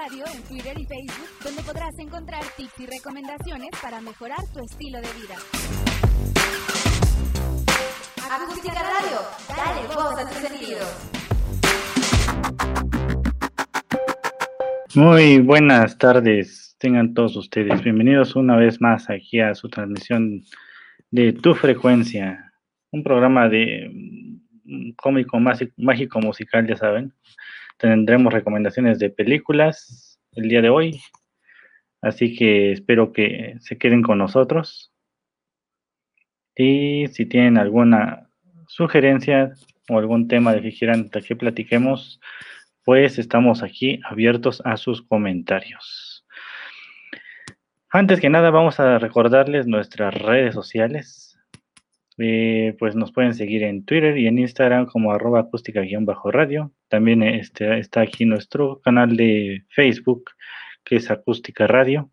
Radio en Twitter y Facebook, donde podrás encontrar tips y recomendaciones para mejorar tu estilo de vida. Acústica Radio, dale voz a tus sentidos. Muy buenas tardes, tengan todos ustedes. Bienvenidos una vez más aquí a su transmisión de Tu Frecuencia, un programa de mm, cómico mágico musical, ya saben. Tendremos recomendaciones de películas el día de hoy, así que espero que se queden con nosotros. Y si tienen alguna sugerencia o algún tema de que quieran que platiquemos, pues estamos aquí abiertos a sus comentarios. Antes que nada, vamos a recordarles nuestras redes sociales. Eh, pues nos pueden seguir en Twitter y en Instagram como arroba acústica-radio. También este, está aquí nuestro canal de Facebook, que es Acústica Radio.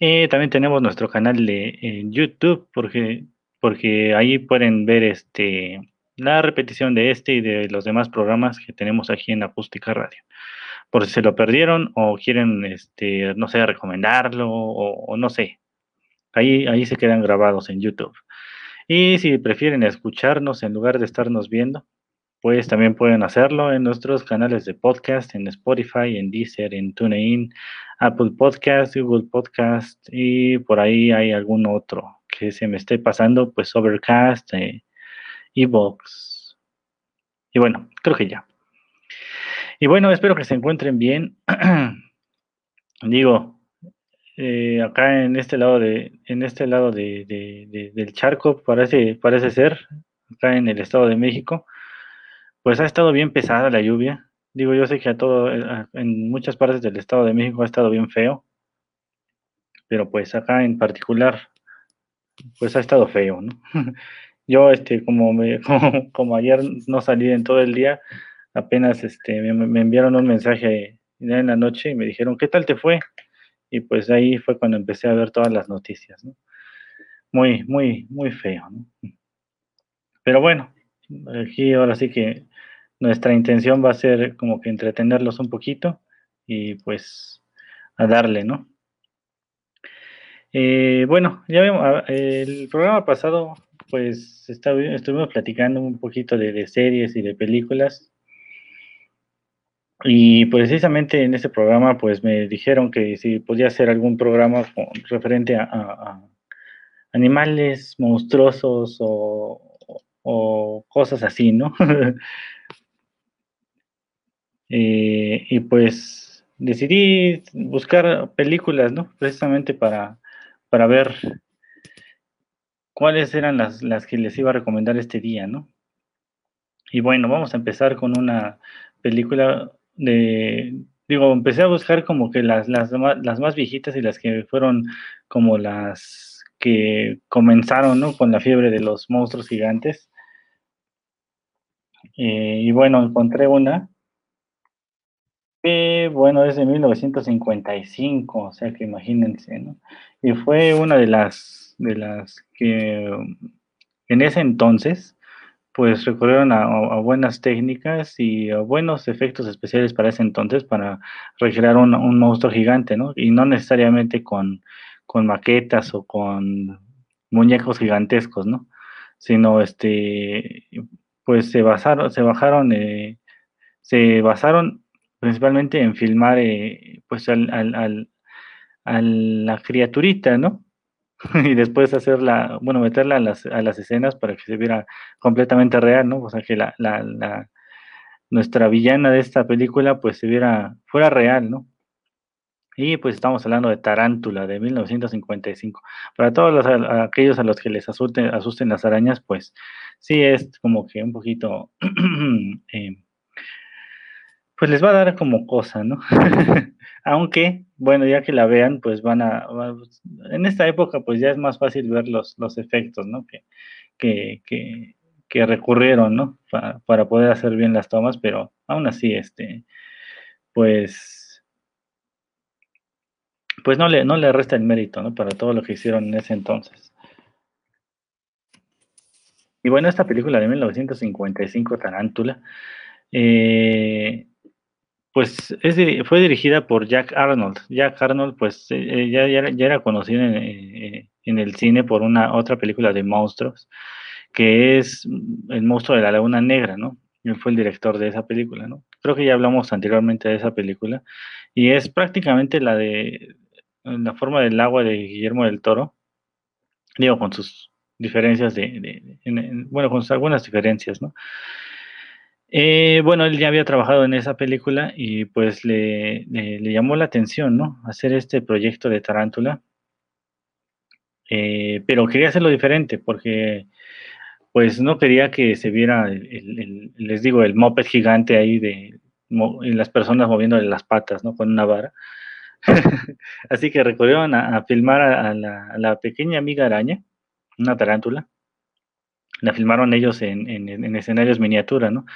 Eh, también tenemos nuestro canal de YouTube, porque, porque ahí pueden ver este la repetición de este y de los demás programas que tenemos aquí en Acústica Radio. Por si se lo perdieron o quieren, este, no sé, recomendarlo o, no sé. Ahí, ahí se quedan grabados en YouTube. Y si prefieren escucharnos en lugar de estarnos viendo, pues también pueden hacerlo en nuestros canales de podcast, en Spotify, en Deezer, en TuneIn, Apple Podcast, Google Podcast y por ahí hay algún otro que se me esté pasando, pues Overcast, eh, Evox. Y bueno, creo que ya. Y bueno, espero que se encuentren bien. Digo, eh, acá en este lado de, en este lado de, del charco, parece, parece ser, acá en el Estado de México, pues ha estado bien pesada la lluvia. Digo, yo sé que a todo, eh, en muchas partes del Estado de México ha estado bien feo, pero pues acá en particular, pues ha estado feo, ¿no? Yo, este, como, me, como, ayer no salí en todo el día, apenas este, me, enviaron un mensaje en la noche y me dijeron, ¿qué tal te fue? Y pues ahí fue cuando empecé a ver todas las noticias, ¿no? Muy, muy, muy feo, ¿no? Pero bueno, aquí ahora sí que nuestra intención va a ser como que entretenerlos un poquito y pues a darle, ¿no? Eh, bueno, ya vemos, el programa pasado pues estuvimos platicando un poquito de, series y de películas. Y precisamente en ese programa, pues me dijeron que si podía hacer algún programa referente a, animales monstruosos o, cosas así, ¿no? Eh, y pues decidí buscar películas, ¿no? Precisamente para, para ver cuáles eran las, las que les iba a recomendar este día, ¿no? Y bueno, vamos a empezar con una película de, digo, empecé a buscar como que las, las, las más viejitas y las que fueron como las que comenzaron, ¿no? Con la fiebre de los monstruos gigantes. Eh, y bueno, encontré una que, bueno, es de 1955, o sea que imagínense, ¿no? Y fue una de las de las que en ese entonces pues recurrieron a, buenas técnicas y a buenos efectos especiales para ese entonces para recrear un, monstruo gigante, ¿no? Y no necesariamente con, con, maquetas o con muñecos gigantescos, ¿no? Sino este, pues se basaron, se bajaron, eh, se basaron principalmente en filmar eh, pues al, al, a la criaturita, ¿no? y después hacerla, bueno, meterla a las, a las escenas para que se viera completamente real, ¿no? O sea, que la, la, nuestra villana de esta película pues se viera, fuera real, ¿no? Y pues estamos hablando de Tarántula de 1955. Para todos los, aquellos a los que les asusten, asusten las arañas, pues sí es como que un poquito, eh, pues les va a dar como cosa, ¿no? Aunque, bueno, ya que la vean, pues van a, en esta época, pues ya es más fácil ver los, los efectos, ¿no? Que, que, que, recurrieron, ¿no? Para, para, poder hacer bien las tomas, pero aún así, este, pues, pues no le, no le resta el mérito, ¿no? Para todo lo que hicieron en ese entonces. Y bueno, esta película de 1955, Tarántula, eh, pues es, fue dirigida por Jack Arnold. Jack Arnold, pues eh, ya, ya, era conocido en, en, el cine por una otra película de monstruos, que es El monstruo de la Laguna Negra, ¿no? Él fue el director de esa película, ¿no? Creo que ya hablamos anteriormente de esa película y es prácticamente la de la forma del agua de Guillermo del Toro, digo, con sus diferencias de, bueno, con sus algunas diferencias, ¿no? Eh, bueno, él ya había trabajado en esa película y pues le, llamó la atención, ¿no? Hacer este proyecto de Tarántula. Eh, pero quería hacerlo diferente porque pues no quería que se viera, el, les digo, el moped gigante ahí de las personas moviendo las patas, ¿no? Con una vara. Así que recurrieron a, filmar a, la, pequeña amiga araña, una tarántula. La filmaron ellos en, escenarios miniatura, ¿no?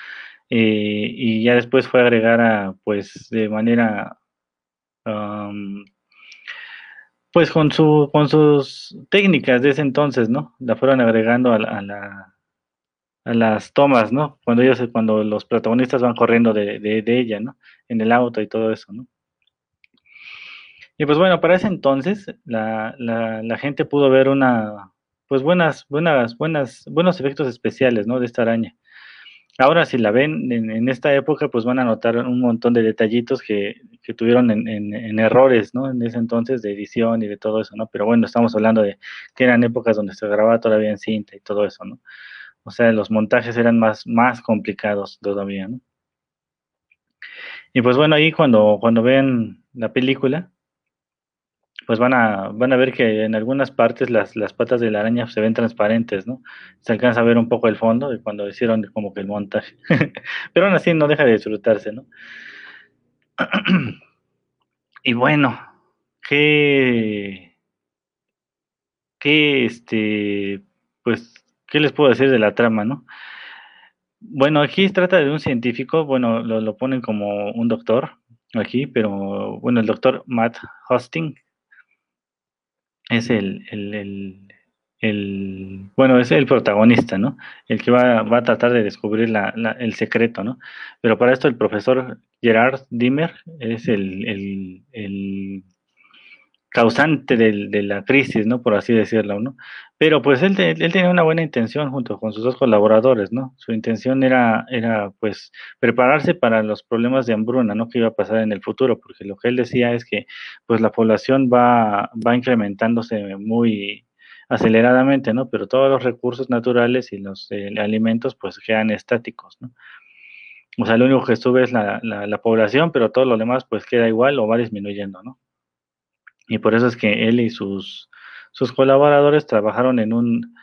Eh, y ya después fue agregada, pues, de manera pues con, su, con sus técnicas de ese entonces, ¿no? La fueron agregando a, la, a las tomas, ¿no? Cuando ellos, cuando los protagonistas van corriendo de, de, ella, ¿no? En el auto y todo eso, ¿no? Y pues bueno, para ese entonces la, la, gente pudo ver una, pues buenas, buenas, buenas, buenos efectos especiales, ¿no? De esta araña. Ahora, si la ven en, esta época, pues van a notar un montón de detallitos que, tuvieron en, errores, ¿no? En ese entonces de edición y de todo eso, ¿no? Pero bueno, estamos hablando de que eran épocas donde se grababa todavía en cinta y todo eso, ¿no? O sea, los montajes eran más, más complicados todavía, ¿no? Y pues bueno, ahí cuando, cuando ven la película, pues van a, van a ver que en algunas partes las, las patas de la araña se ven transparentes, ¿no? Se alcanza a ver un poco el fondo de cuando hicieron como que el montaje. Pero aún así no deja de disfrutarse, ¿no? y bueno, qué, qué, este, pues, ¿qué les puedo decir de la trama, no? Bueno, aquí se trata de un científico, bueno, lo, lo ponen como un doctor aquí, pero bueno, el doctor Matt Hosting, es el, el, bueno, es el protagonista, ¿no? El que va, a tratar de descubrir el secreto, ¿no? Pero para esto el profesor Gerard Dimmer es el, causante de la crisis, ¿no? Por así decirlo, ¿no? Pero pues él, él, tenía una buena intención junto con sus dos colaboradores, ¿no? Su intención era, era pues prepararse para los problemas de hambruna, ¿no? Que iba a pasar en el futuro, porque lo que él decía es que pues la población va, va incrementándose muy aceleradamente, ¿no? Pero todos los recursos naturales y los eh, alimentos pues quedan estáticos, ¿no? O sea, lo único que sube es la, la, la población, pero todo lo demás pues queda igual o va disminuyendo, ¿no? Y por eso es que él y sus sus colaboradores trabajaron en un,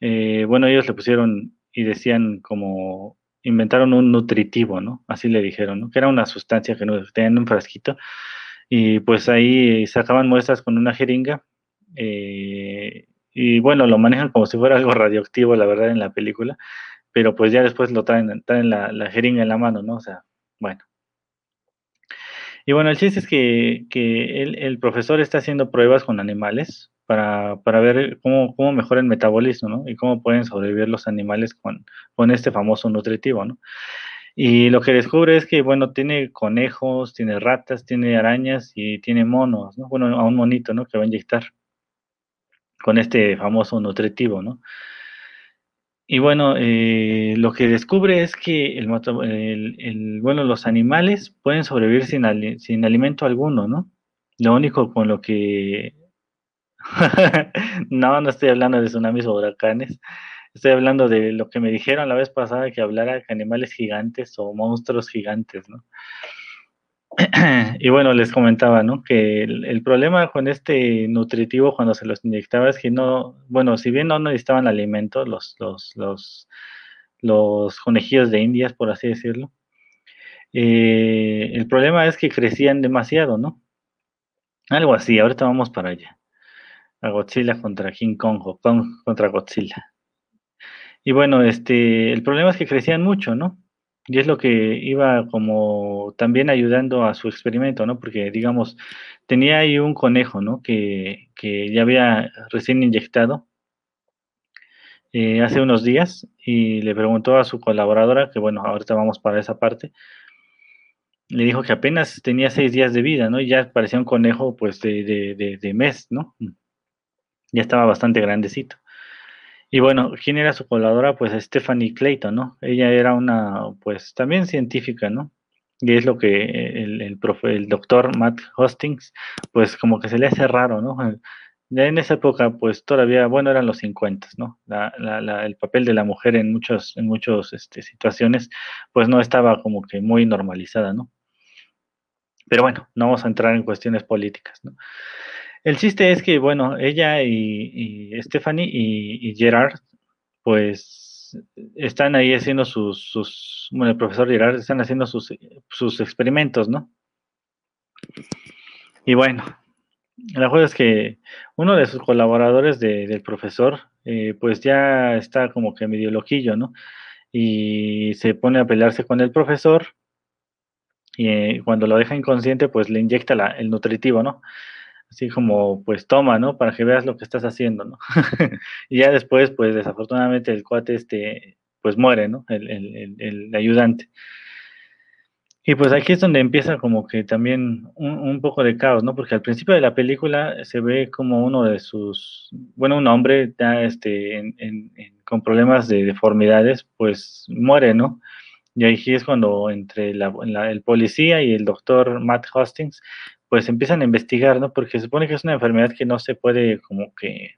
eh, bueno, ellos le pusieron y decían como, inventaron un nutritivo, ¿no? Así le dijeron, ¿no? Que era una sustancia que tenían en un frasquito y pues ahí sacaban muestras con una jeringa eh, y bueno, lo manejan como si fuera algo radioactivo, la verdad, en la película, pero pues ya después lo traen, traen la, la jeringa en la mano, ¿no? O sea, bueno. Y bueno, el chiste es que, que el, el, profesor está haciendo pruebas con animales para, para ver cómo, cómo, mejora el metabolismo, ¿no? Y cómo pueden sobrevivir los animales con, con este famoso nutritivo, ¿no? Y lo que descubre es que, bueno, tiene conejos, tiene ratas, tiene arañas y tiene monos, ¿no? Bueno, a un monito, ¿no? Que va a inyectar con este famoso nutritivo, ¿no? Y bueno, eh, lo que descubre es que el, el, el, bueno, los animales pueden sobrevivir sin, sin alimento alguno, ¿no? Lo único con lo que no, no estoy hablando de tsunamis o huracanes. Estoy hablando de lo que me dijeron la vez pasada que hablara de animales gigantes o monstruos gigantes, ¿no? y bueno, les comentaba, ¿no? Que el, problema con este nutritivo cuando se los inyectaba es que no, bueno, si bien no necesitaban alimento, los, los, los, los conejillos de indias, por así decirlo, eh, el problema es que crecían demasiado, ¿no? Algo así, ahorita vamos para allá a Godzilla contra King Kong o contra Godzilla. Y bueno, este, el problema es que crecían mucho, ¿no? Y es lo que iba como también ayudando a su experimento, ¿no? Porque, digamos, tenía ahí un conejo, ¿no? Que, que ya había recién inyectado eh, hace unos días y le preguntó a su colaboradora, que bueno, ahorita vamos para esa parte, le dijo que apenas tenía seis días de vida, ¿no? Y ya parecía un conejo, pues, de, de, de, mes, ¿no? Ya estaba bastante grandecito. Y bueno, ¿quién era su colaboradora? Pues Stephanie Clayton, ¿no? Ella era una, pues, también científica, ¿no? Y es lo que el, el, profe, el doctor Matt Hostings, pues, como que se le hace raro, ¿no? Ya en esa época, pues todavía, bueno, eran los 50, ¿no? La, la, el papel de la mujer en muchos, en muchos este, situaciones, pues no estaba como que muy normalizada, ¿no? Pero bueno, no vamos a entrar en cuestiones políticas, ¿no? El chiste es que, bueno, ella y, Stephanie y, Gerard, pues están ahí haciendo sus, bueno, el profesor Gerard están haciendo sus, sus experimentos, ¿no? Y bueno, la cosa es que uno de sus colaboradores del profesor, eh, pues ya está como que medio loquillo, ¿no? Y se pone a pelearse con el profesor y eh, cuando lo deja inconsciente, pues le inyecta el nutritivo, ¿no? Así como, pues toma, ¿no? Para que veas lo que estás haciendo, ¿no? y ya después, pues desafortunadamente el cuate, este, pues muere, ¿no? El, el, el ayudante. Y pues aquí es donde empieza como que también un, poco de caos, ¿no? Porque al principio de la película se ve como uno de sus, bueno, un hombre ya este, con problemas de deformidades, pues muere, ¿no? Y aquí es cuando entre el policía y el doctor Matt Hostings, pues empiezan a investigar, ¿no? Porque se supone que es una enfermedad que no se puede como que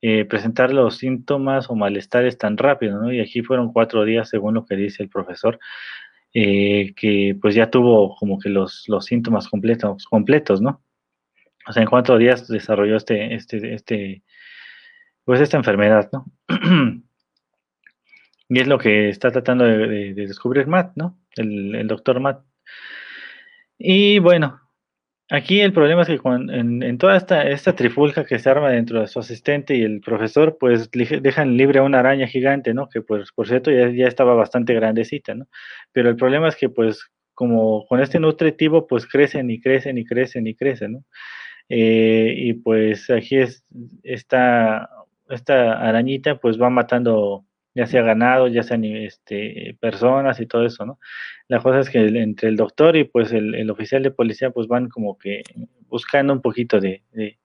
eh, presentar los síntomas o malestares tan rápido, ¿no? Y aquí fueron cuatro días, según lo que dice el profesor, eh, que pues ya tuvo como que los, los síntomas completos, completos, ¿no? O sea, en cuatro días desarrolló este, este, este, pues esta enfermedad, ¿no? y es lo que está tratando de, descubrir Matt, ¿no? El, el, doctor Matt. Y bueno, Aquí el problema es que en, toda esta, esta trifulca que se arma dentro de su asistente y el profesor, pues dejan libre a una araña gigante, ¿no? Que pues, por cierto ya, ya estaba bastante grandecita, ¿no? Pero el problema es que pues como con este nutritivo, pues crecen y crecen y crecen y crecen, ¿no? Eh, y pues aquí es esta, esta arañita pues va matando ya sea ganado, ya sean este, personas y todo eso, ¿no? La cosa es que entre el doctor y pues el, oficial de policía pues van como que buscando un poquito de, de,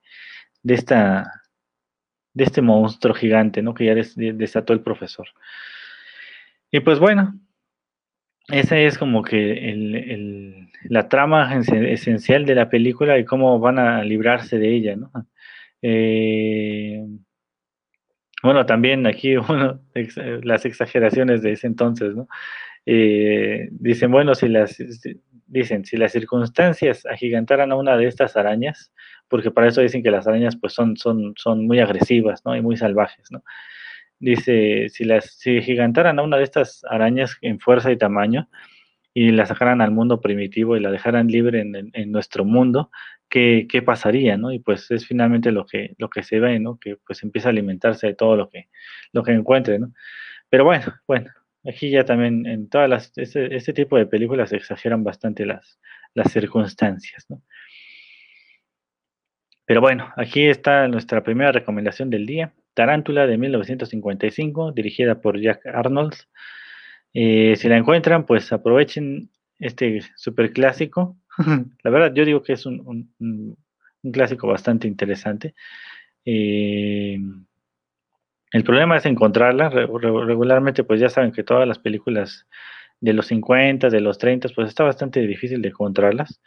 esta de este monstruo gigante, ¿no? Que ya desató el profesor. Y pues bueno, esa es como que el, la trama esencial de la película y cómo van a librarse de ella, ¿no? Eh, bueno, también aquí las exageraciones de ese entonces, ¿no? Eh, dicen, bueno, si las, dicen, si las circunstancias agigantaran a una de estas arañas, porque para eso dicen que las arañas pues son, son, son muy agresivas, ¿no? Y muy salvajes, ¿no? Dice, si las, si agigantaran a una de estas arañas en fuerza y tamaño, y la sacaran al mundo primitivo y la dejaran libre en, en nuestro mundo, qué, qué, pasaría, ¿no? Y pues es finalmente lo que, lo que se ve, ¿no? Que pues empieza a alimentarse de todo lo que, lo que encuentre, ¿no? Pero bueno, bueno, aquí ya también en todas las, este, tipo de películas exageran bastante las, las circunstancias, ¿no? Pero bueno, aquí está nuestra primera recomendación del día, Tarántula de 1955, dirigida por Jack Arnold. Eh, si la encuentran, pues aprovechen este super clásico La verdad, yo digo que es un, clásico bastante interesante. Eh, el problema es encontrarla. Regularmente, pues ya saben que todas las películas de los 50, de los 30, pues está bastante difícil de encontrarlas.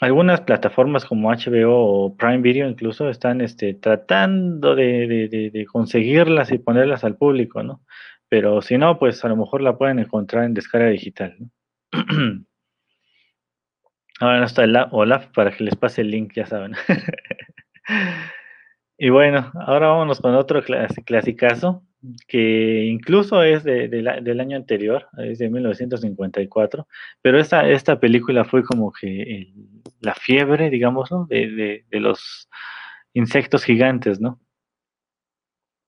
Algunas plataformas como HBO o Prime Video incluso están este, tratando de, conseguirlas y ponerlas al público, ¿no? Pero si no, pues a lo mejor la pueden encontrar en descarga digital, ¿no? Ahora no está el Olaf para que les pase el link, ya saben. y bueno, ahora vámonos con otro clasicazo que incluso es de, del año anterior, es de 1954, pero esta, esta película fue como que la fiebre, digamos, de, los insectos gigantes, ¿no?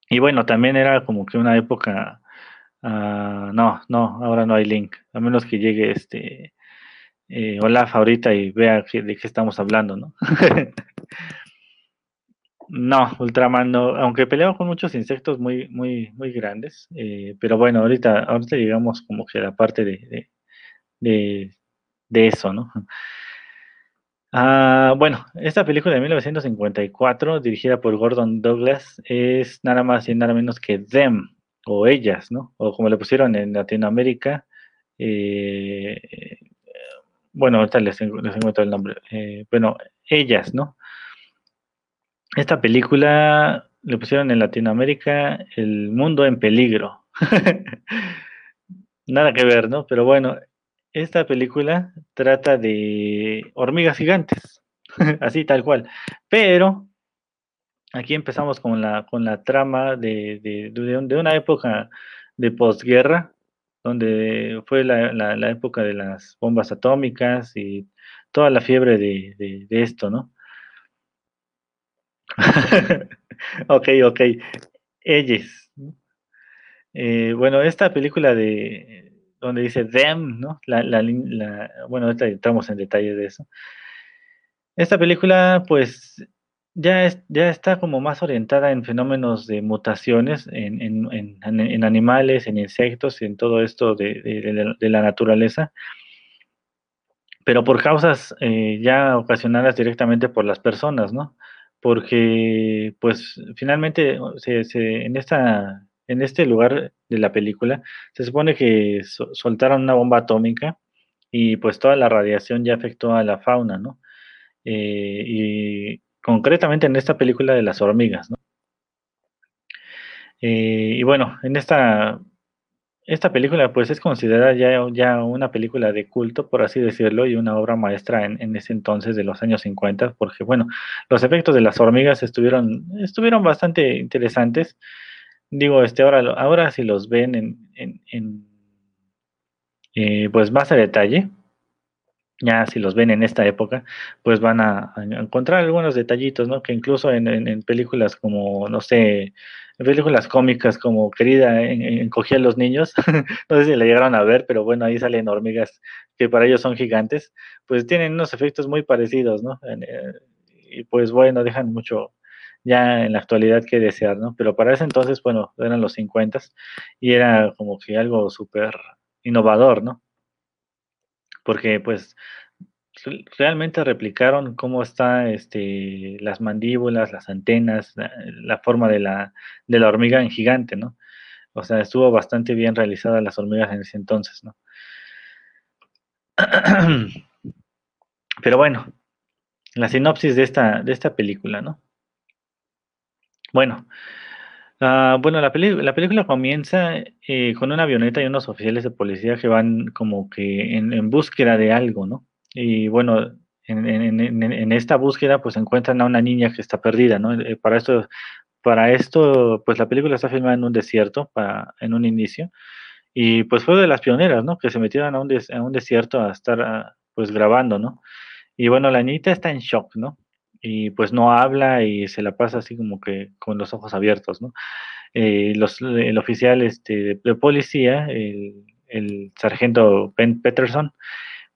Y bueno, también era como que una época, ah, no, no, ahora no hay link, a menos que llegue este eh, Olaf ahorita y vea de qué estamos hablando, ¿no? no, Ultraman no, aunque peleaba con muchos insectos muy, muy, muy grandes, eh, pero bueno, ahorita, ahorita llegamos como que a la parte de, de, de eso, ¿no? Ah, bueno, esta película de 1954, dirigida por Gordon Douglas, es nada más y nada menos que Them, o Ellas, ¿no? O como le pusieron en Latinoamérica, eh, bueno, ahorita les, encuentro el nombre, eh, bueno, Ellas, ¿no? Esta película le pusieron en Latinoamérica El Mundo en Peligro. Nada que ver, ¿no? Pero bueno, esta película trata de hormigas gigantes, así tal cual. Pero aquí empezamos con la, con la trama de, de, una época de posguerra, donde fue la, época de las bombas atómicas y toda la fiebre de, esto, ¿no? ok, ok. Ellos. Eh, bueno, esta película de donde dice them, ¿no? La, la, bueno, entramos en detalle de eso. Esta película, pues, ya, es, ya está como más orientada en fenómenos de mutaciones en, en, en, animales, en insectos, en todo esto de, de, la naturaleza, pero por causas eh, ya ocasionadas directamente por las personas, ¿no? Porque, pues, finalmente, se, se, en esta en este lugar de la película, se supone que soltaron una bomba atómica y pues toda la radiación ya afectó a la fauna, ¿no? Eh, y concretamente en esta película de las hormigas, ¿no? Eh, y bueno, en esta, esta película pues es considerada ya, ya una película de culto, por así decirlo, y una obra maestra en, en, ese entonces de los años 50, porque bueno, los efectos de las hormigas estuvieron, estuvieron bastante interesantes. Digo, este, ahora, ahora si los ven en, en, eh, pues más a detalle, ya si los ven en esta época, pues van a, encontrar algunos detallitos, ¿no? Que incluso en, películas como, no sé, en películas cómicas como Querida encogía a los niños, no sé si la llegaron a ver, pero bueno, ahí salen hormigas que para ellos son gigantes, pues tienen unos efectos muy parecidos, ¿no? Eh, y pues bueno, dejan mucho, ya en la actualidad que desear, ¿no? Pero para ese entonces, bueno, eran los 50 y era como que algo súper innovador, ¿no? Porque pues realmente replicaron cómo está este, las mandíbulas, las antenas, la, forma de la, de la hormiga en gigante, ¿no? O sea, estuvo bastante bien realizada las hormigas en ese entonces, ¿no? Pero bueno, la sinopsis de esta, de esta película, ¿no? Bueno, ah, bueno, la, la película comienza eh, con una avioneta y unos oficiales de policía que van como que en, búsqueda de algo, ¿no? Y bueno, en, esta búsqueda pues encuentran a una niña que está perdida, ¿no? Eh, para esto, para esto, pues la película está filmada en un desierto, para, en un inicio, y pues fue de las pioneras, ¿no? Que se metieron a un, desierto a estar ah, pues grabando, ¿no? Y bueno, la niñita está en shock, ¿no? Y pues no habla y se la pasa así como que con los ojos abiertos, ¿no? Eh, el oficial este, de policía, el, sargento Ben Peterson,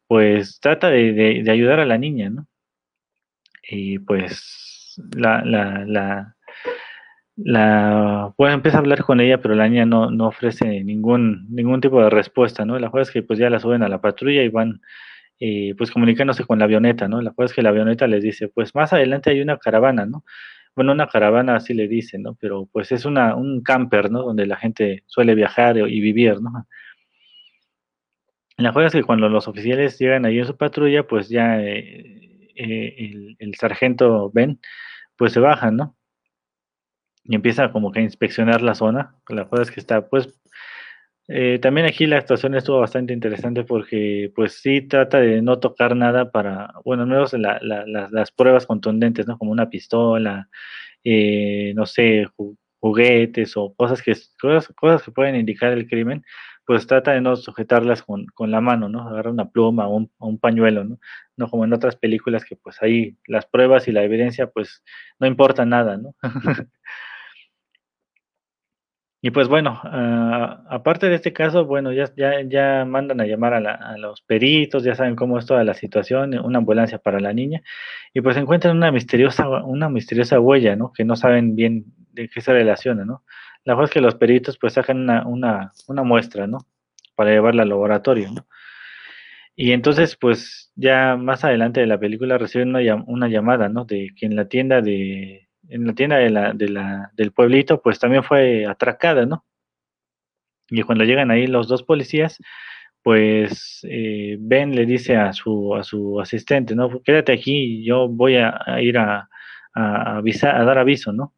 pues trata de, ayudar a la niña, ¿no? Y pues la, la, la, la bueno, empieza a hablar con ella, pero la niña no, no ofrece ningún, ningún tipo de respuesta, ¿no? La cosa es que pues ya la suben a la patrulla y van pues comunicándose con la avioneta, ¿no? La cosa es que la avioneta les dice, pues más adelante hay una caravana, ¿no? Bueno, una caravana así le dicen, ¿no? Pero pues es una, un camper, ¿no? Donde la gente suele viajar y vivir, ¿no? La cosa es que cuando los oficiales llegan ahí en su patrulla, pues ya eh, eh, el, sargento Ben, pues se baja, ¿no? Y empieza como que a inspeccionar la zona. La cosa es que está, pues, eh, también aquí la actuación estuvo bastante interesante porque pues sí trata de no tocar nada para, bueno, al menos las pruebas contundentes, ¿no? Como una pistola, eh, no sé, juguetes o cosas que, cosas, que pueden indicar el crimen, pues trata de no sujetarlas con, con la mano, ¿no? Agarra una pluma o un, un, pañuelo, ¿no? No como en otras películas que pues ahí las pruebas y la evidencia pues no importa nada, ¿no? Y pues bueno, ah, aparte de este caso, bueno, ya, ya, ya mandan a llamar a, los peritos, ya saben cómo es toda la situación, una ambulancia para la niña, y pues encuentran una misteriosa, una misteriosa huella, ¿no? Que no saben bien de qué se relaciona, ¿no? La cosa es que los peritos pues sacan una, una, una muestra, ¿no? Para llevarla al laboratorio, ¿no? Y entonces, pues ya más adelante de la película reciben una, una llamada, ¿no? De que en la tienda de, en la tienda de la, de la, del pueblito, pues también fue atracada, ¿no? Y cuando llegan ahí los dos policías, pues eh, Ben le dice a su, a su asistente, ¿no? Quédate aquí, yo voy a, ir a, a, avisar, a dar aviso, ¿no?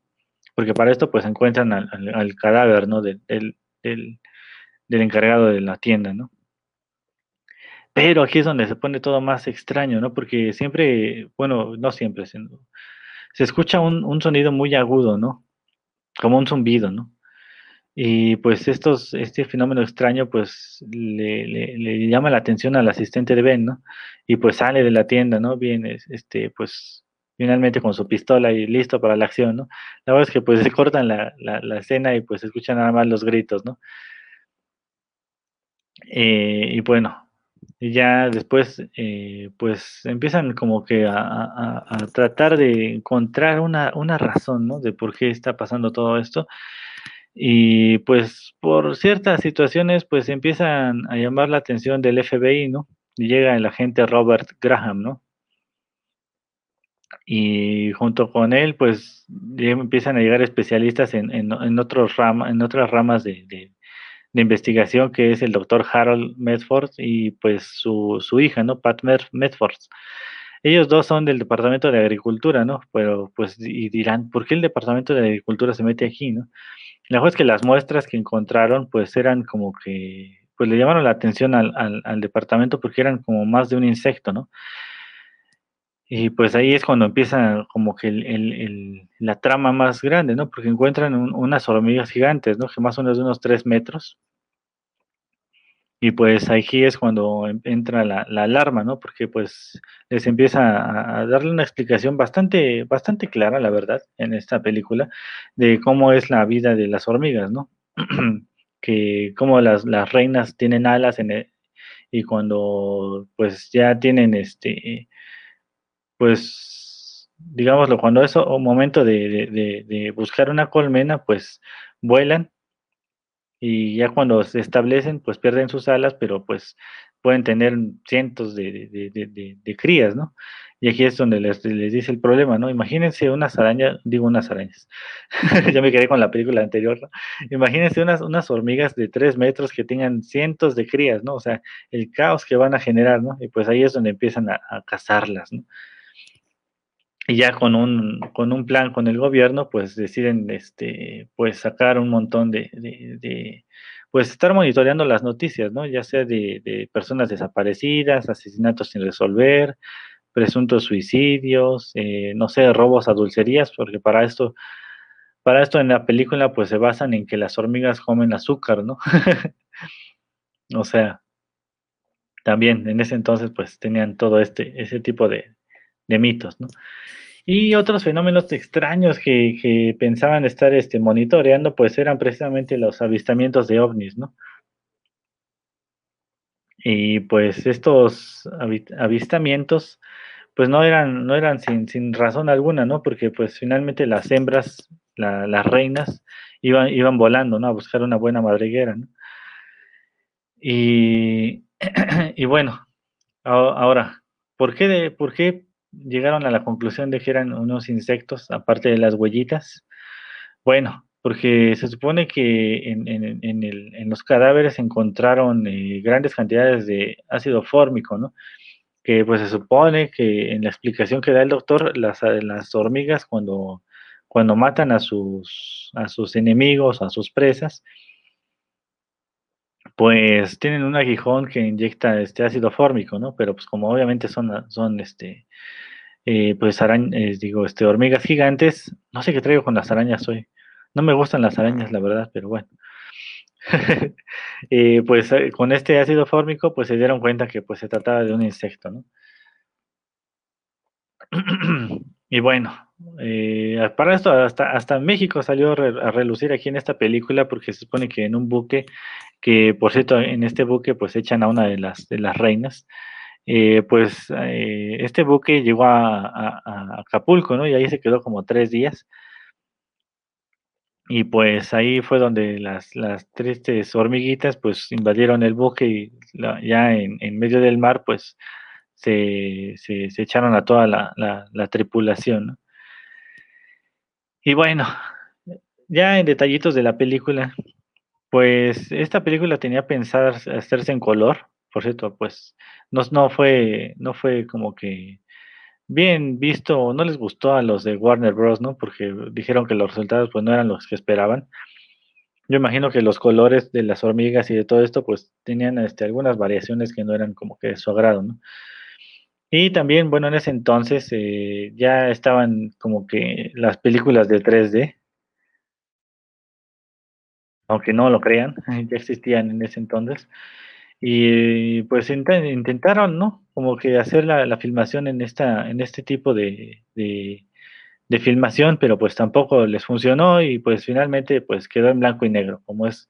Porque para esto pues encuentran al, cadáver, ¿no? Del, del, del, encargado de la tienda, ¿no? Pero aquí es donde se pone todo más extraño, ¿no? Porque siempre, bueno, no siempre, se, se escucha un, un sonido muy agudo, ¿no? Como un zumbido, ¿no? Y pues estos, este fenómeno extraño pues le, le, llama la atención al asistente de Ben, ¿no? Y pues sale de la tienda, ¿no? Viene, este, pues finalmente con su pistola y listo para la acción, ¿no? La verdad es que pues se cortan la, la, escena y pues escuchan nada más los gritos, ¿no? Eh, y bueno, y ya después eh, pues empiezan como que a, a, tratar de encontrar una, una razón, ¿no? De por qué está pasando todo esto. Y pues por ciertas situaciones pues empiezan a llamar la atención del FBI, ¿no? Llega el agente Robert Graham, ¿no? Y junto con él pues empiezan a llegar especialistas en, en, en, otros en otras ramas de, investigación que es el doctor Harold Medford y pues su, su hija, ¿no? Pat Medford. Ellos dos son del Departamento de Agricultura, ¿no? Pero pues y dirán, ¿por qué el Departamento de Agricultura se mete aquí, ¿no? La cosa es que las muestras que encontraron, pues eran como que, pues le llamaron la atención al, al, departamento porque eran como más de un insecto, ¿no? Y pues ahí es cuando empieza como que el, el, la trama más grande, ¿no? Porque encuentran unas hormigas gigantes, ¿no? Que más o menos de unos tres metros. Y pues aquí es cuando entra la, alarma, ¿no? Porque pues les empieza a, darle una explicación bastante, bastante clara, la verdad, en esta película, de cómo es la vida de las hormigas, ¿no? que cómo las, las reinas tienen alas en el, y cuando pues ya tienen este, pues digámoslo, cuando es momento de, de, de buscar una colmena, pues vuelan y ya cuando se establecen, pues pierden sus alas, pero pues pueden tener cientos de, de, crías, ¿no? Y aquí es donde les, les, dice el problema, ¿no? Imagínense unas arañas, digo unas arañas, ya me quedé con la película anterior, ¿no? Imagínense unas, unas hormigas de tres metros que tengan cientos de crías, ¿no? O sea, el caos que van a generar, ¿no? Y pues ahí es donde empiezan a, a cazarlas, ¿no? Y ya con un, con un plan con el gobierno, pues deciden este, pues sacar un montón de, de, pues estar monitoreando las noticias, ¿no? Ya sea de, de, personas desaparecidas, asesinatos sin resolver, presuntos suicidios, eh, no sé, robos a dulcerías, porque para esto, para esto en la película pues se basan en que las hormigas comen azúcar, ¿no? o sea, también en ese entonces pues tenían todo este, ese tipo de, de mitos, ¿no? Y otros fenómenos extraños que, que, pensaban estar este, monitoreando, pues eran precisamente los avistamientos de ovnis, ¿no? Y pues estos avistamientos, pues no eran, no eran sin, sin razón alguna, ¿no? Porque pues finalmente las hembras, las reinas, iban, iban volando, ¿no? A buscar una buena madriguera, ¿no? Y, y bueno, ahora, ¿por qué, de, ¿por qué llegaron a la conclusión de que eran unos insectos, aparte de las huellitas? Bueno, porque se supone que en, los cadáveres encontraron eh, grandes cantidades de ácido fórmico, ¿no? Que pues se supone que en la explicación que da el doctor, las, las hormigas cuando, matan a sus enemigos, a sus presas, pues tienen un aguijón que inyecta este ácido fórmico, ¿no? Pero pues como obviamente son, son este, eh, pues arañas, eh, digo, este, hormigas gigantes, no sé qué traigo con las arañas hoy. No me gustan las arañas, la verdad, pero bueno. eh, pues con este ácido fórmico, pues se dieron cuenta que pues se trataba de un insecto, ¿no? y bueno, eh, para esto hasta, hasta México salió a relucir aquí en esta película porque se supone que en un buque, que por cierto en este buque pues echan a una de las, de las reinas, eh, pues eh, este buque llegó a, Acapulco, ¿no? Y ahí se quedó como tres días. Y pues ahí fue donde las, las tristes hormiguitas pues invadieron el buque y ya en, en, medio del mar pues se, se, echaron a toda la, la, tripulación. Y bueno, ya en detallitos de la película, pues esta película tenía pensado hacerse en color, por cierto, pues no, no, fue, no fue como que bien visto, no les gustó a los de Warner Bros., ¿no? Porque dijeron que los resultados pues no eran los que esperaban. Yo imagino que los colores de las hormigas y de todo esto pues tenían este, algunas variaciones que no eran como que de su agrado, ¿no? Y también, bueno, en ese entonces eh, ya estaban como que las películas de 3D, aunque no lo crean, ya existían en ese entonces. Y pues intentaron, ¿no? Como que hacer la, filmación en, esta, en este tipo de, de, filmación, pero pues tampoco les funcionó y pues finalmente pues quedó en blanco y negro, como es,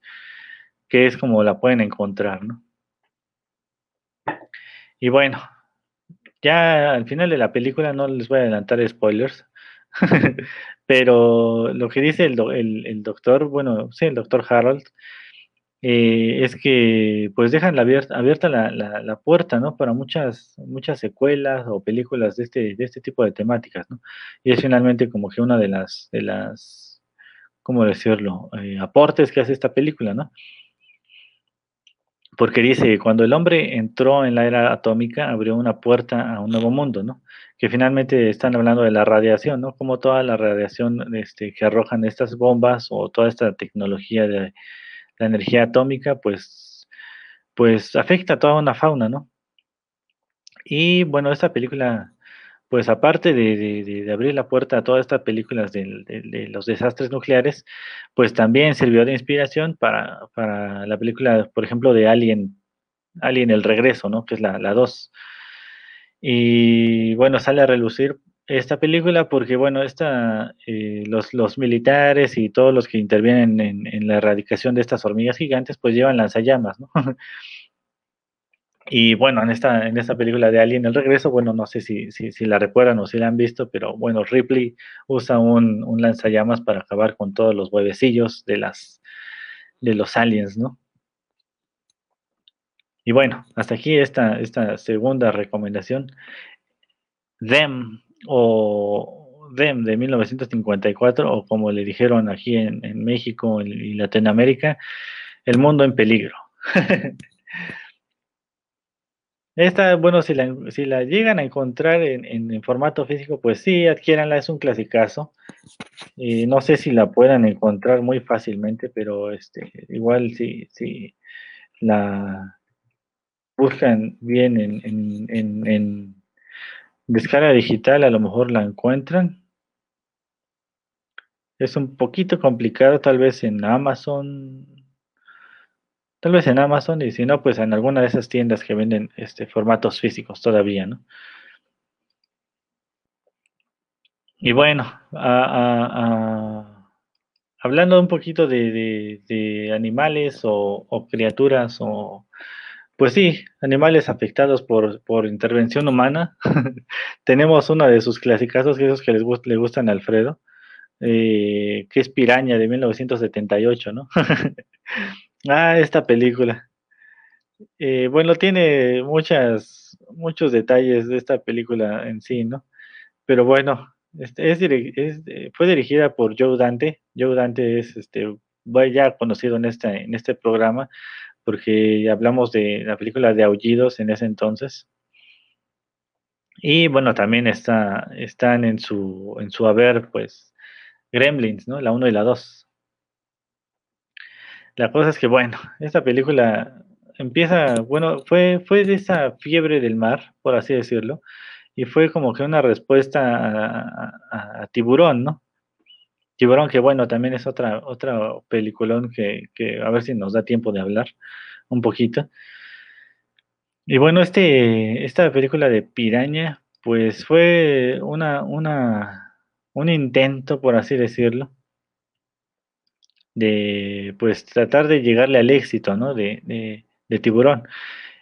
que es como la pueden encontrar, ¿no? Y bueno, ya al final de la película no les voy a adelantar spoilers, pero lo que dice el, el, doctor, bueno, sí, el doctor Harold, eh, es que pues dejan la abierta, abierta la, la, puerta, ¿no? Para muchas, muchas secuelas o películas de este, de este tipo de temáticas, ¿no? Y es finalmente como que una de las, de las, ¿cómo decirlo? Eh, aportes que hace esta película, ¿no? Porque dice, cuando el hombre entró en la era atómica, abrió una puerta a un nuevo mundo, ¿no? Que finalmente están hablando de la radiación, ¿no? Como toda la radiación este, que arrojan estas bombas o toda esta tecnología de la energía atómica, pues, pues afecta a toda una fauna, ¿no? Y bueno, esta película pues aparte de, abrir la puerta a todas estas películas de, los desastres nucleares, pues también sirvió de inspiración para, la película, por ejemplo, de Alien, Alien el Regreso, ¿no? Que es la 2. y bueno, sale a relucir esta película porque, bueno, esta, eh, los, militares y todos los que intervienen en, en, la erradicación de estas hormigas gigantes, pues llevan lanzallamas, ¿no? Y bueno, en esta, en esta película de Alien el Regreso, bueno, no sé si, si, la recuerdan o si la han visto, pero bueno, Ripley usa un, un, lanzallamas para acabar con todos los huevecillos de, las, de los aliens, ¿no? Y bueno, hasta aquí esta, esta segunda recomendación. Them o Them de 1954, o como le dijeron aquí en, en México y Latinoamérica, El mundo en peligro. Esta, bueno, si la, si la llegan a encontrar en, en, formato físico, pues sí, adquiéranla, es un clasicazo. Y no sé si la puedan encontrar muy fácilmente, pero este, igual si, si la buscan bien en, en, en, en descarga digital, a lo mejor la encuentran. Es un poquito complicado, tal vez en Amazon, Tal vez en Amazon y si no, pues en alguna de esas tiendas que venden este, formatos físicos todavía, ¿no? Y bueno, hablando un poquito de, animales o, criaturas o, pues sí, animales afectados por, por intervención humana, tenemos una de sus clasicazos, que esos que les, le gustan a Alfredo, eh, que es Piraña de 1978, ¿no? Ah, esta película. Eh, bueno, tiene muchas, muchos detalles de esta película en sí, ¿no? Pero bueno, este, es, fue dirigida por Joe Dante. Joe Dante es este, ya conocido en este, en este programa porque hablamos de la película de Aullidos en ese entonces. Y bueno, también está, están en su, en su haber, pues, Gremlins, ¿no? La 1 y la 2. La cosa es que, bueno, esta película empieza, bueno, fue, fue de esa fiebre del mar, por así decirlo, y fue como que una respuesta a, Tiburón, ¿no? Tiburón, que bueno, también es otra, otra peliculón que, que, a ver si nos da tiempo de hablar un poquito. Y bueno, este, esta película de Piraña, pues fue una, una, un intento, por así decirlo, de pues tratar de llegarle al éxito, ¿no? De, de, Tiburón.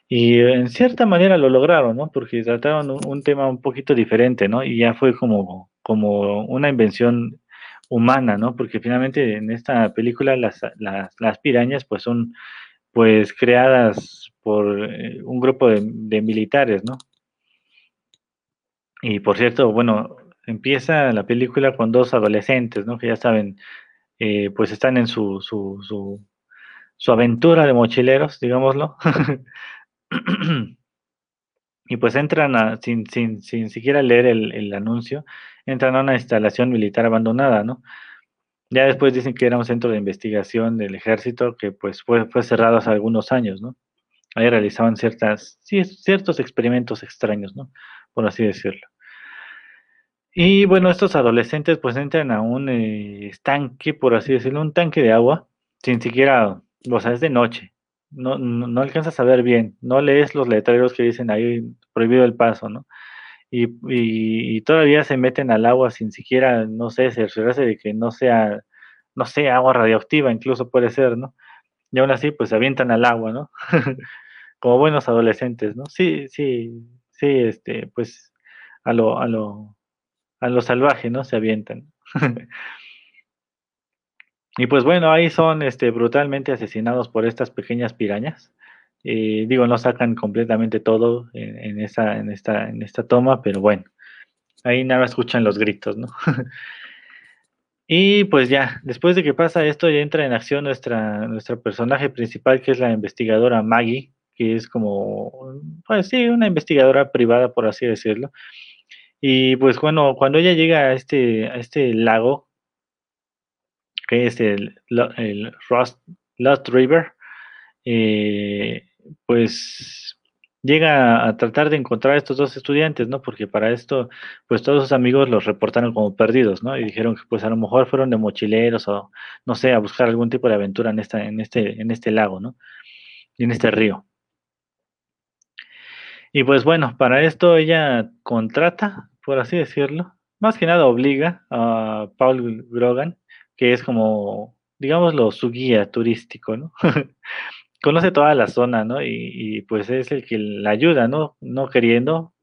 Y en cierta manera lo lograron, ¿no? Porque trataron un, tema un poquito diferente, ¿no? Y ya fue como, como una invención humana, ¿no? Porque finalmente en esta película las, las, las pirañas pues son pues creadas por eh, un grupo de, de, militares, ¿no? Y por cierto, bueno, empieza la película con dos adolescentes, ¿no? Que ya saben, eh, pues están en su, su, su, aventura de mochileros, digámoslo. y pues entran a, sin, sin, sin siquiera leer el, el, anuncio, entran a una instalación militar abandonada, ¿no? Ya después dicen que era un centro de investigación del ejército que pues fue, fue cerrado hace algunos años, ¿no? Ahí realizaban ciertas, ciertos experimentos extraños, ¿no? Por así decirlo. Y bueno, estos adolescentes pues entran a un eh, estanque, por así decirlo, un tanque de agua, sin siquiera, o sea, es de noche, no, no, alcanzas a ver bien, no lees los letreros que dicen ahí prohibido el paso, ¿no? Y, y, y todavía se meten al agua sin siquiera, no sé, cerciorarse de que no sea, no sé, agua radioactiva, incluso puede ser, ¿no? Y aún así, pues se avientan al agua, ¿no? Como buenos adolescentes, ¿no? Sí, sí, sí, este, pues a lo, a lo, a lo salvaje, ¿no? Se avientan. y pues bueno, ahí son este, brutalmente asesinados por estas pequeñas pirañas. Eh, digo, no sacan completamente todo en, en, esa, en, esta, en esta toma, pero bueno, ahí nada escuchan los gritos, ¿no? y pues ya, después de que pasa esto, ya entra en acción nuestra, nuestra personaje principal, que es la investigadora Maggie, que es como, pues sí, una investigadora privada, por así decirlo. Y pues bueno, cuando ella llega a este, a este lago, que es el, el Lost River, eh, pues llega a tratar de encontrar a estos dos estudiantes, ¿no? Porque para esto, pues todos sus amigos los reportaron como perdidos, ¿no? Y dijeron que pues a lo mejor fueron de mochileros o no sé, a buscar algún tipo de aventura en esta, en este, en este lago, ¿no? Y en este río. Y pues bueno, para esto ella contrata, por así decirlo, más que nada obliga a Paul Grogan, que es como, digámoslo, su guía turístico, ¿no? Conoce toda la zona, ¿no? Y, y, pues es el que la ayuda, ¿no? No queriendo,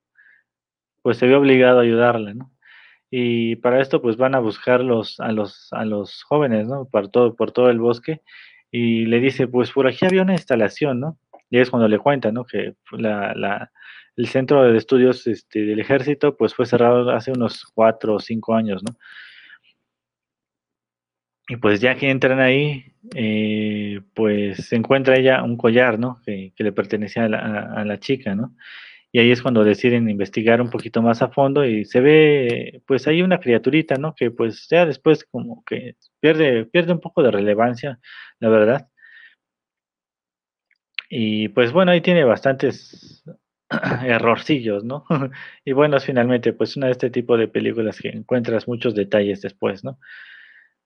pues se ve obligado a ayudarla, ¿no? Y para esto pues van a buscar los, a, los, a los jóvenes, ¿no? Por todo, por todo el bosque. Y le dice, pues por aquí había una instalación, ¿no? Y es cuando le cuenta, ¿no? Que el centro de estudios este, del ejército, pues fue cerrado hace unos cuatro o cinco años, ¿no? Y pues ya que entran ahí, eh, pues se encuentra ella un collar, ¿no? Que, le pertenecía a la, a, a la, chica, ¿no? Y ahí es cuando deciden investigar un poquito más a fondo y se ve, pues hay una criaturita, ¿no? Que pues ya después como que pierde, pierde un poco de relevancia, la verdad. Y pues bueno, ahí tiene bastantes errorcillos, ¿no? y bueno, finalmente pues una de este tipo de películas que encuentras muchos detalles después, ¿no?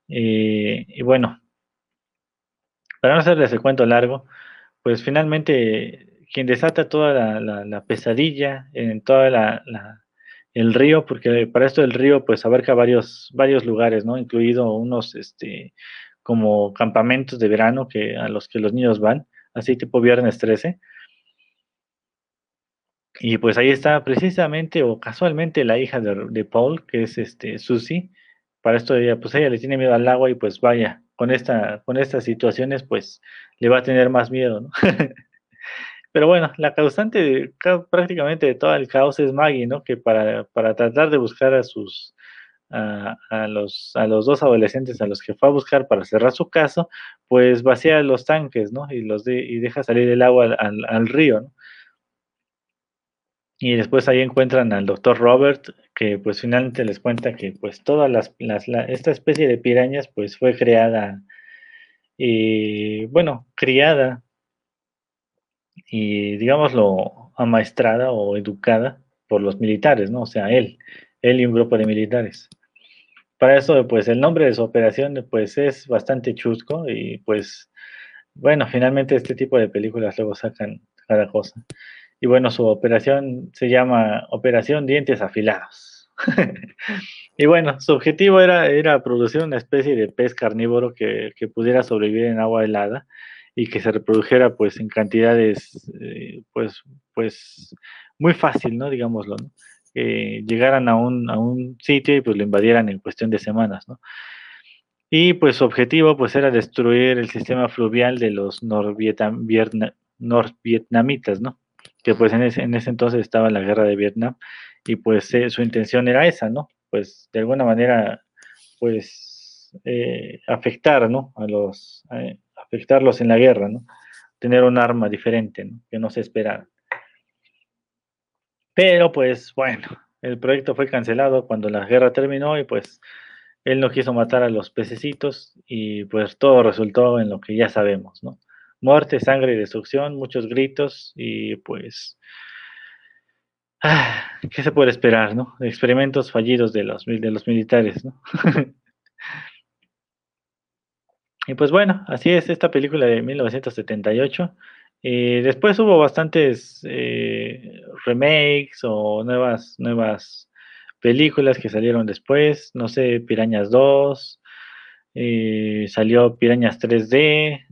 Eh, y bueno, para no hacerles el cuento largo, pues finalmente quien desata toda la, la, la pesadilla en toda la, el río, porque para esto el río pues abarca varios, varios lugares, ¿no? Incluido unos este como campamentos de verano que a los que los niños van así tipo viernes 13. Y pues ahí está precisamente o casualmente la hija de, Paul, que es este Susie. Para esto ella, pues ella le tiene miedo al agua y pues vaya, con esta, con estas situaciones, pues le va a tener más miedo. Pero bueno, la causante prácticamente de todo el caos es Maggie, ¿no? Que para, para tratar de buscar a sus, a, los, a los dos adolescentes a los que fue a buscar para cerrar su caso, pues vacía los tanques, ¿no? Y, los de, y deja salir el agua al, al, río. Y después ahí encuentran al doctor Robert, que pues finalmente les cuenta que pues todas las, las la, esta especie de pirañas pues fue creada, y bueno, criada y digámoslo amaestrada o educada por los militares, ¿no? O sea, él, él y un grupo de militares. Para eso, pues el nombre de su operación, pues es bastante chusco y pues, bueno, finalmente este tipo de películas luego sacan cada cosa. Y bueno, su operación se llama Operación Dientes Afilados. y bueno, su objetivo era, era producir una especie de pez carnívoro que, pudiera sobrevivir en agua helada y que se reprodujera pues en cantidades eh, pues, pues muy fácil, ¿no? Digámoslo, ¿no? Eh, llegaran a un, a un, sitio y pues lo invadieran en cuestión de semanas, ¿no? Y pues su objetivo pues era destruir el sistema fluvial de los norvietnamitas, ¿no? Que pues en ese, en ese, entonces estaba la guerra de Vietnam y pues eh, su intención era esa, ¿no? Pues de alguna manera pues eh, afectar, ¿no? A los, eh, afectarlos en la guerra, ¿no? Tener un arma diferente, ¿no? Que no se esperara. Pero pues bueno, el proyecto fue cancelado cuando la guerra terminó y pues él no quiso matar a los pececitos y pues todo resultó en lo que ya sabemos, ¿no? Muerte, sangre y destrucción, muchos gritos y pues... Ah, ¿Qué se puede esperar, no? Experimentos fallidos de los, de los militares, ¿no? y pues bueno, así es esta película de 1978. Y después hubo bastantes eh, remakes o nuevas, nuevas películas que salieron después, no sé, Pirañas 2, eh, salió Pirañas 3D,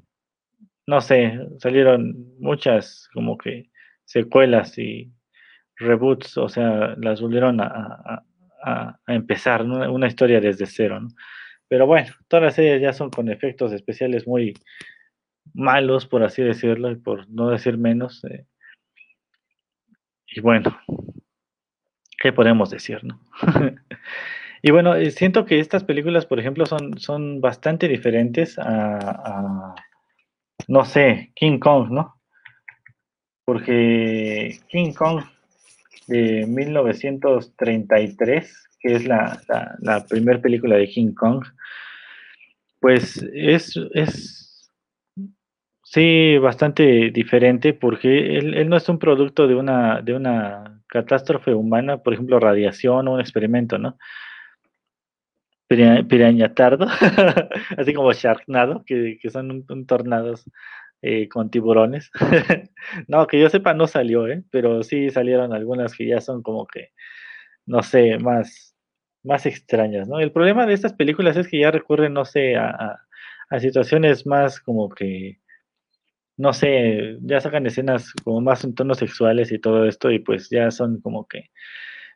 no sé, salieron muchas como que secuelas y reboots, o sea, las volvieron a, empezar, una historia desde cero, ¿no? Pero bueno, todas ellas ya son con efectos especiales muy malos, por así decirlo, y por no decir menos. Eh. y bueno, ¿qué podemos decir, no? y bueno, eh, siento que estas películas, por ejemplo, son, son bastante diferentes a, no sé, King Kong, ¿no? Porque King Kong de 1933, que es la, la, primera película de King Kong, pues es, es Sí, bastante diferente porque él, no es un producto de una, de una catástrofe humana, por ejemplo, radiación o un experimento, ¿no? Piraña tardo, así como Sharknado, que, que son un, tornados eh, con tiburones. no, que yo sepa, no salió, ¿eh? pero sí salieron algunas que ya son como que, no sé, más, más extrañas, ¿no? El problema de estas películas es que ya recurren, no sé, a, a situaciones más como que no sé, ya sacan escenas como más en tonos sexuales y todo esto, y pues ya son como que,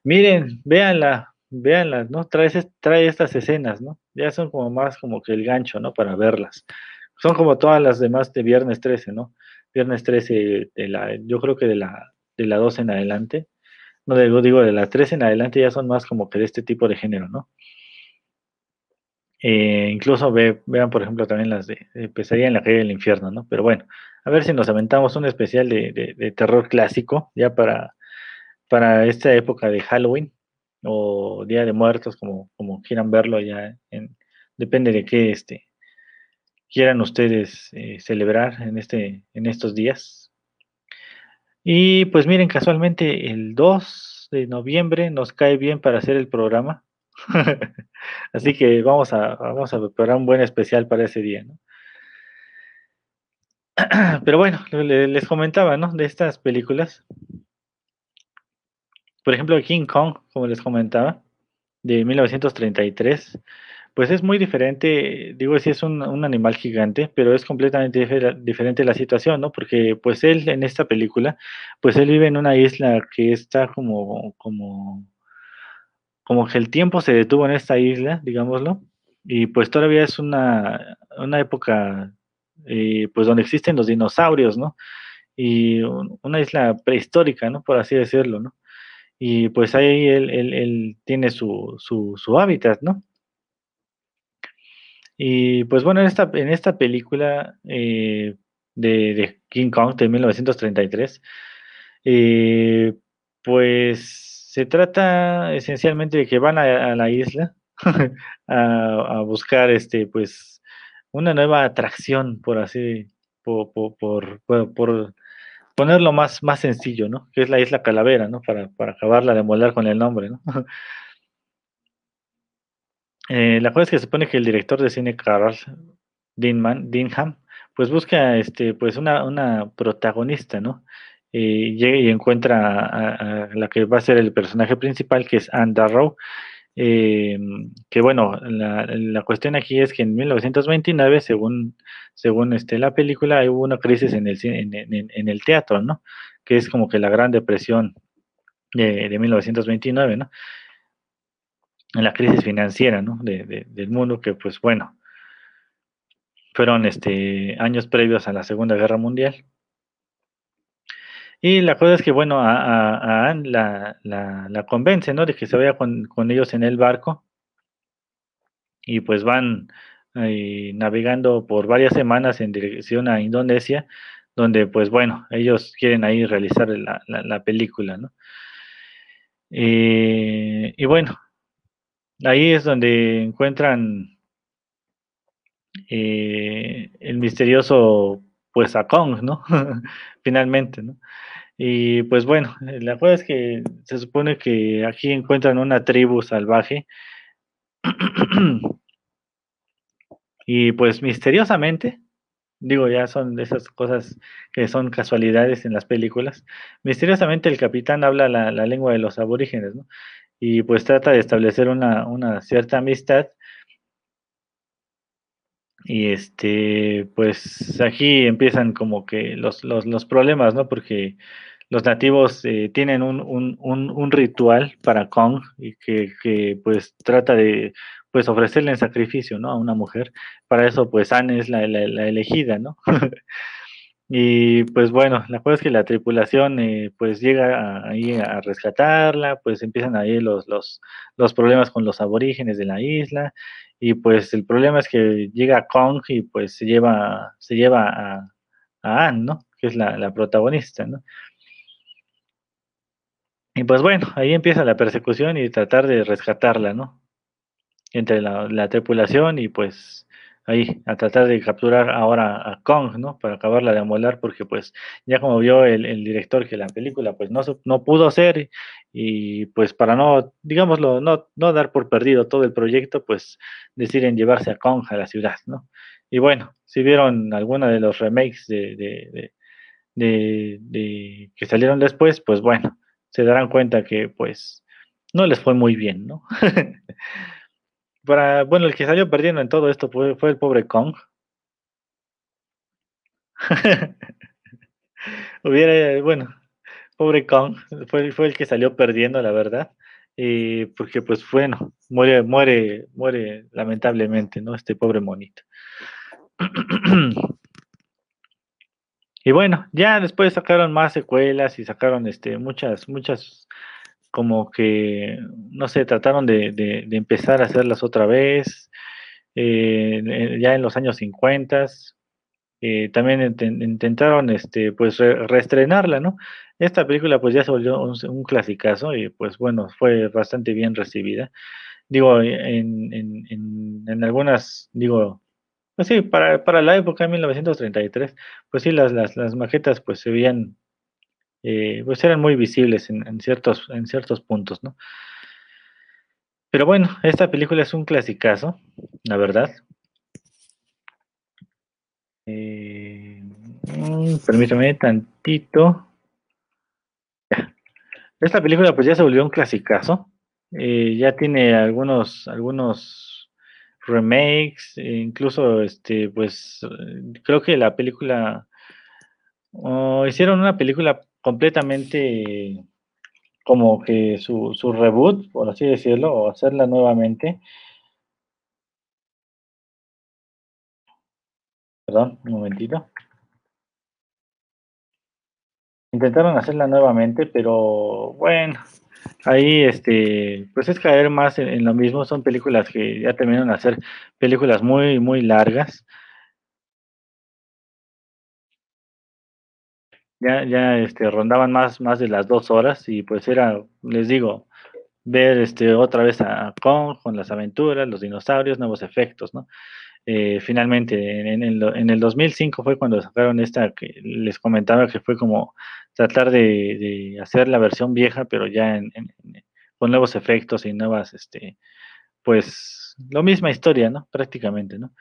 miren, véanla, véanla, ¿no? Trae, trae estas escenas, ¿no? Ya son como más como que el gancho, ¿no? Para verlas. Son como todas las demás de Viernes 13, ¿no? Viernes 13, de la, yo creo que de la, de la 2 en adelante, no digo, digo, de la 3 en adelante ya son más como que de este tipo de género, ¿no? Eh, incluso vean, por ejemplo, también las de, Pesadilla en la calle del infierno, ¿no? Pero bueno, a ver si nos aventamos un especial de, terror clásico, ya para, para esta época de Halloween o Día de Muertos, como, como quieran verlo, ya depende de qué este, quieran ustedes eh, celebrar en, este, en estos días. Y pues miren, casualmente el 2 de noviembre nos cae bien para hacer el programa Así que vamos a, vamos a preparar un buen especial para ese día, ¿no? Pero bueno, les comentaba, ¿no? De estas películas. Por ejemplo, King Kong, como les comentaba, de 1933, pues es muy diferente, digo, si es un, animal gigante, pero es completamente diferente la situación, ¿no? Porque pues él en esta película, pues él vive en una isla que está como, como como que el tiempo se detuvo en esta isla, digámoslo, y pues todavía es una, una época eh, pues donde existen los dinosaurios, ¿no? Y una isla prehistórica, ¿no? Por así decirlo, ¿no? Y pues ahí él, él, tiene su, su, su, hábitat, ¿no? Y pues bueno, en esta, en esta película eh, de, de, King Kong de 1933, eh, pues se trata esencialmente de que van a, la isla a, buscar este, pues, una nueva atracción, por así, por, por, por, ponerlo más, más sencillo, ¿no? Que es la isla Calavera, ¿no? Para, para acabarla de moldar con el nombre, ¿no? eh, la cosa es que se supone que el director de cine Carl Dinman, Dinham, pues busca este, pues una, una protagonista, ¿no? Y llega y encuentra a, la que va a ser el personaje principal, que es Anne Darrow. Eh, que bueno, la, cuestión aquí es que en 1929, según, según este, la película, hubo una crisis en el, en, en, el teatro, ¿no? Que es como que la gran depresión de, de 1929, ¿no? La crisis financiera, ¿no? De, del mundo, que pues bueno, fueron este, años previos a la Segunda Guerra Mundial. Y la cosa es que, bueno, a, Anne la, la, convence, ¿no? De que se vaya con, con, ellos en el barco. Y pues van eh, navegando por varias semanas en dirección a Indonesia, donde, pues bueno, ellos quieren ahí realizar la, la película, ¿no? Eh, y bueno, ahí es donde encuentran eh, el misterioso, pues, a Kong, ¿no? Finalmente, ¿no? Y pues bueno, la cosa es que se supone que aquí encuentran una tribu salvaje. y pues misteriosamente, digo, ya son de esas cosas que son casualidades en las películas, misteriosamente el capitán habla la, lengua de los aborígenes, ¿no? Y pues trata de establecer una cierta amistad y este, pues aquí empiezan como que los, los, los problemas, ¿no? Porque los nativos eh, tienen un, un, un, ritual para Kong y que, que, pues trata de pues ofrecerle en sacrificio, ¿no? A una mujer. Para eso, pues Anne es la, la, la elegida, ¿no? Y pues bueno, la cosa es que la tripulación eh, pues llega ahí a rescatarla, pues empiezan ahí los, los, los problemas con los aborígenes de la isla y pues el problema es que llega Kong y pues se lleva, se lleva a, a Anne, ¿no? Que es la, la protagonista, ¿no? Y pues bueno, ahí empieza la persecución y tratar de rescatarla, ¿no? Entre la tripulación y pues ahí a tratar de capturar ahora a Kong, ¿no? Para acabarla de amolar, porque pues ya como vio el, director que la película pues no, no pudo ser y pues para no, digámoslo, no, no dar por perdido todo el proyecto, pues deciden llevarse a Kong a la ciudad, ¿no? Y bueno, si vieron alguna de los remakes de, de, de, que salieron después, pues bueno, se darán cuenta que pues no les fue muy bien, ¿no? Para, bueno, el que salió perdiendo en todo esto fue, el pobre Kong. Hubiera, bueno, pobre Kong, fue, el que salió perdiendo, la verdad. Porque, pues, bueno, muere, muere, muere lamentablemente, ¿no? Este pobre monito. y bueno, ya después sacaron más secuelas y sacaron este, muchas, muchas como que, no sé, trataron de, de, empezar a hacerlas otra vez, eh, ya en los años 50, eh, también intentaron, este, pues, reestrenarla, ¿no? Esta película, pues, ya se volvió un, un clasicazo y, pues, bueno, fue bastante bien recibida. Digo, en, en, en, algunas, digo, pues sí, para, para la época de 1933, pues sí, las, las, las maquetas, pues, se veían eh, pues eran muy visibles en, ciertos, en ciertos puntos, ¿no? Pero bueno, esta película es un clasicazo, la verdad. Eh, mm, permítame tantito. Esta película pues ya se volvió un clasicazo. Eh, ya tiene algunos, algunos remakes, e incluso este, pues creo que la película oh, hicieron una película completamente como que su, su reboot, por así decirlo, o hacerla nuevamente. Perdón, un momentito. Intentaron hacerla nuevamente, pero bueno, ahí este, pues es caer más en, lo mismo. Son películas que ya terminaron de hacer películas muy, muy largas. Ya, ya este, rondaban más, más de las dos horas y pues era, les digo, ver este, otra vez a Kong con las aventuras, los dinosaurios, nuevos efectos, ¿no? Eh, finalmente, en, el, en el 2005 fue cuando sacaron esta que les comentaba que fue como tratar de, de hacer la versión vieja, pero ya en, con nuevos efectos y nuevas, este, pues, lo misma historia, ¿no? Prácticamente, ¿no?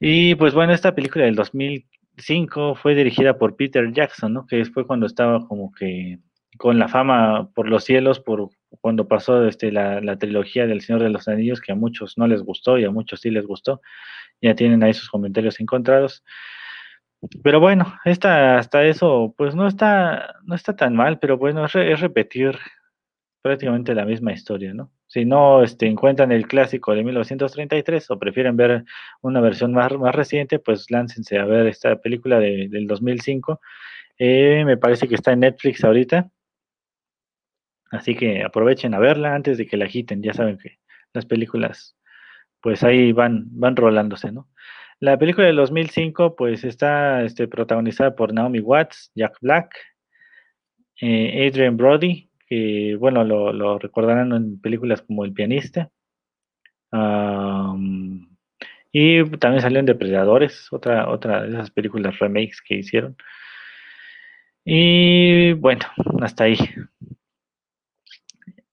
Y pues bueno, esta película del 2000 5 fue dirigida por Peter Jackson, ¿no? Que fue cuando estaba como que con la fama por los cielos, por cuando pasó este, la, la, trilogía del Señor de los Anillos, que a muchos no les gustó y a muchos sí les gustó. Ya tienen ahí sus comentarios encontrados. Pero bueno, esta, hasta eso, pues no está, no está tan mal, pero bueno, es, es repetir prácticamente la misma historia, ¿no? Si no este, encuentran el clásico de 1933 o prefieren ver una versión más, más reciente, pues láncense a ver esta película de, del 2005. Eh, me parece que está en Netflix ahorita. Así que aprovechen a verla antes de que la agiten. Ya saben que las películas, pues ahí van, van rolándose, ¿no? La película del 2005, pues está este, protagonizada por Naomi Watts, Jack Black, eh, Adrian Brody, bueno, lo, recordarán en películas como El pianista. y también salió en Depredadores, otra, otra de esas películas remakes que hicieron. Y bueno, hasta ahí.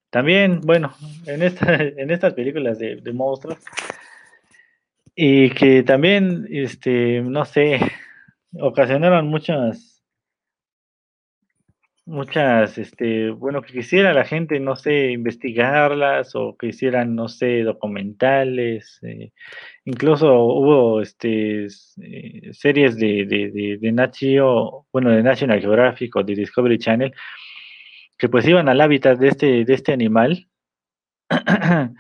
También, bueno, en, esta, en estas películas de, de monstruos, y que también, este, no sé, ocasionaron muchas, muchas, este, bueno, que quisiera la gente, no sé, investigarlas o que hicieran, no sé, documentales, eh, incluso hubo, este, eh, series de, de, de, de bueno, de National Geographic o de Discovery Channel, que pues iban al hábitat de este, de este animal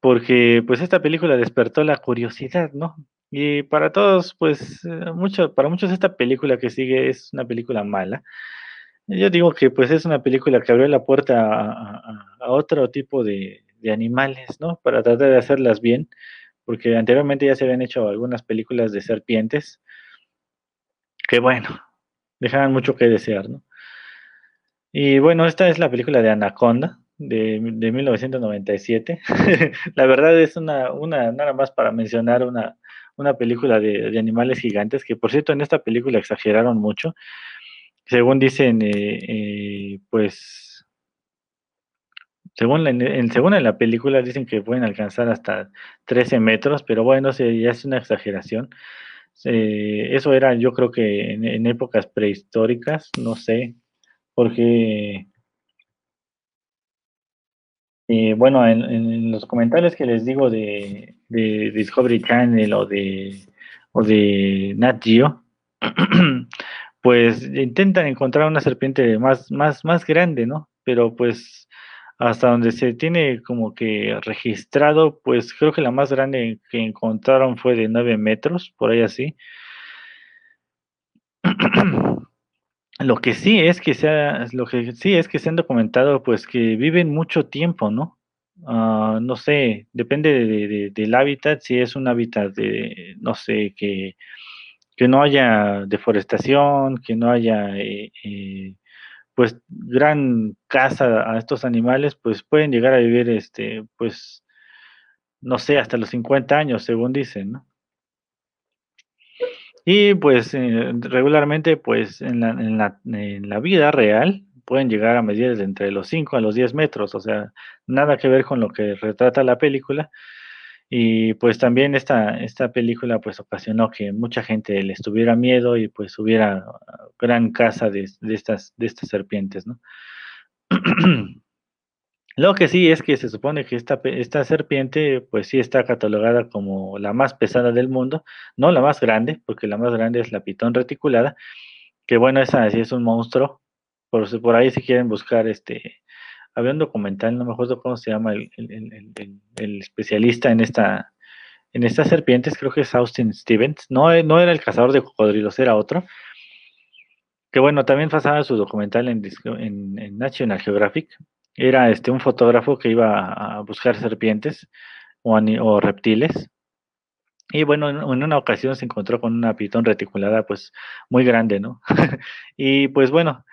porque pues esta película despertó la curiosidad, ¿no? Y para todos, pues, eh, mucho, para muchos esta película que sigue es una película mala. Yo digo que pues es una película que abrió la puerta a, otro tipo de, animales, ¿no? Para tratar de hacerlas bien, porque anteriormente ya se habían hecho algunas películas de serpientes, que bueno, dejaban mucho que desear, ¿no? Y bueno, esta es la película de Anaconda, de, de 1997. la verdad es una, una, nada más para mencionar una, una película de, de, animales gigantes, que por cierto en esta película exageraron mucho. Según dicen, eh, eh, pues, según, en, según en la película dicen que pueden alcanzar hasta 13 metros, pero bueno, ya es una exageración. Eh, eso era yo creo que en, en épocas prehistóricas, no sé, porque eh, bueno, en, los comentarios que les digo de, Discovery Channel o de, o de Nat Geo, pues intentan encontrar una serpiente más, más, más grande, ¿no? Pero pues hasta donde se tiene como que registrado, pues creo que la más grande que encontraron fue de 9 metros, por ahí así. Lo que sí es que se lo que sí es que se han documentado, pues, que viven mucho tiempo, ¿no? Ah, no sé, depende de del hábitat, si es un hábitat de, no sé, que que no haya deforestación, que no haya, eh, eh, pues, gran caza a estos animales, pues, pueden llegar a vivir, este, pues, no sé, hasta los 50 años, según dicen, ¿no? Y pues eh, regularmente pues en la, en, la, vida real pueden llegar a medir entre los 5 a los 10 metros, o sea, nada que ver con lo que retrata la película. Y pues también esta, esta película pues ocasionó que mucha gente le estuviera miedo y pues hubiera gran caza de, de estas, de estas serpientes, ¿no? Lo que sí es que se supone que esta, esta serpiente, pues sí está catalogada como la más pesada del mundo, no la más grande, porque la más grande es la pitón reticulada, que bueno, esa sí es un monstruo. Por, por ahí si quieren buscar, este, había un documental, no me acuerdo cómo se llama el, especialista en esta, en estas serpientes, creo que es Austin Stevens, no, no era el cazador de cocodrilos, era otro, que bueno, también pasaba su documental en, National Geographic, era este, un fotógrafo que iba a buscar serpientes o, reptiles. Y bueno, en, una ocasión se encontró con una pitón reticulada, pues muy grande, ¿no? y pues bueno,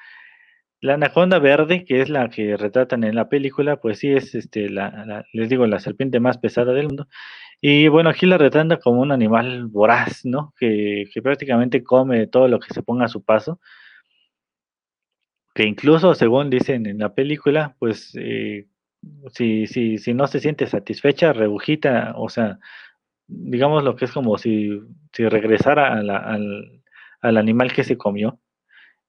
la anaconda verde, que es la que retratan en la película, pues sí es, este, la, les digo, la serpiente más pesada del mundo. Y bueno, aquí la retrata como un animal voraz, ¿no? Que, que prácticamente come todo lo que se ponga a su paso que incluso según dicen en la película, pues eh, si, si, si no se siente satisfecha, rebujita, o sea, digamos lo que es como si, si regresara al, al, animal que se comió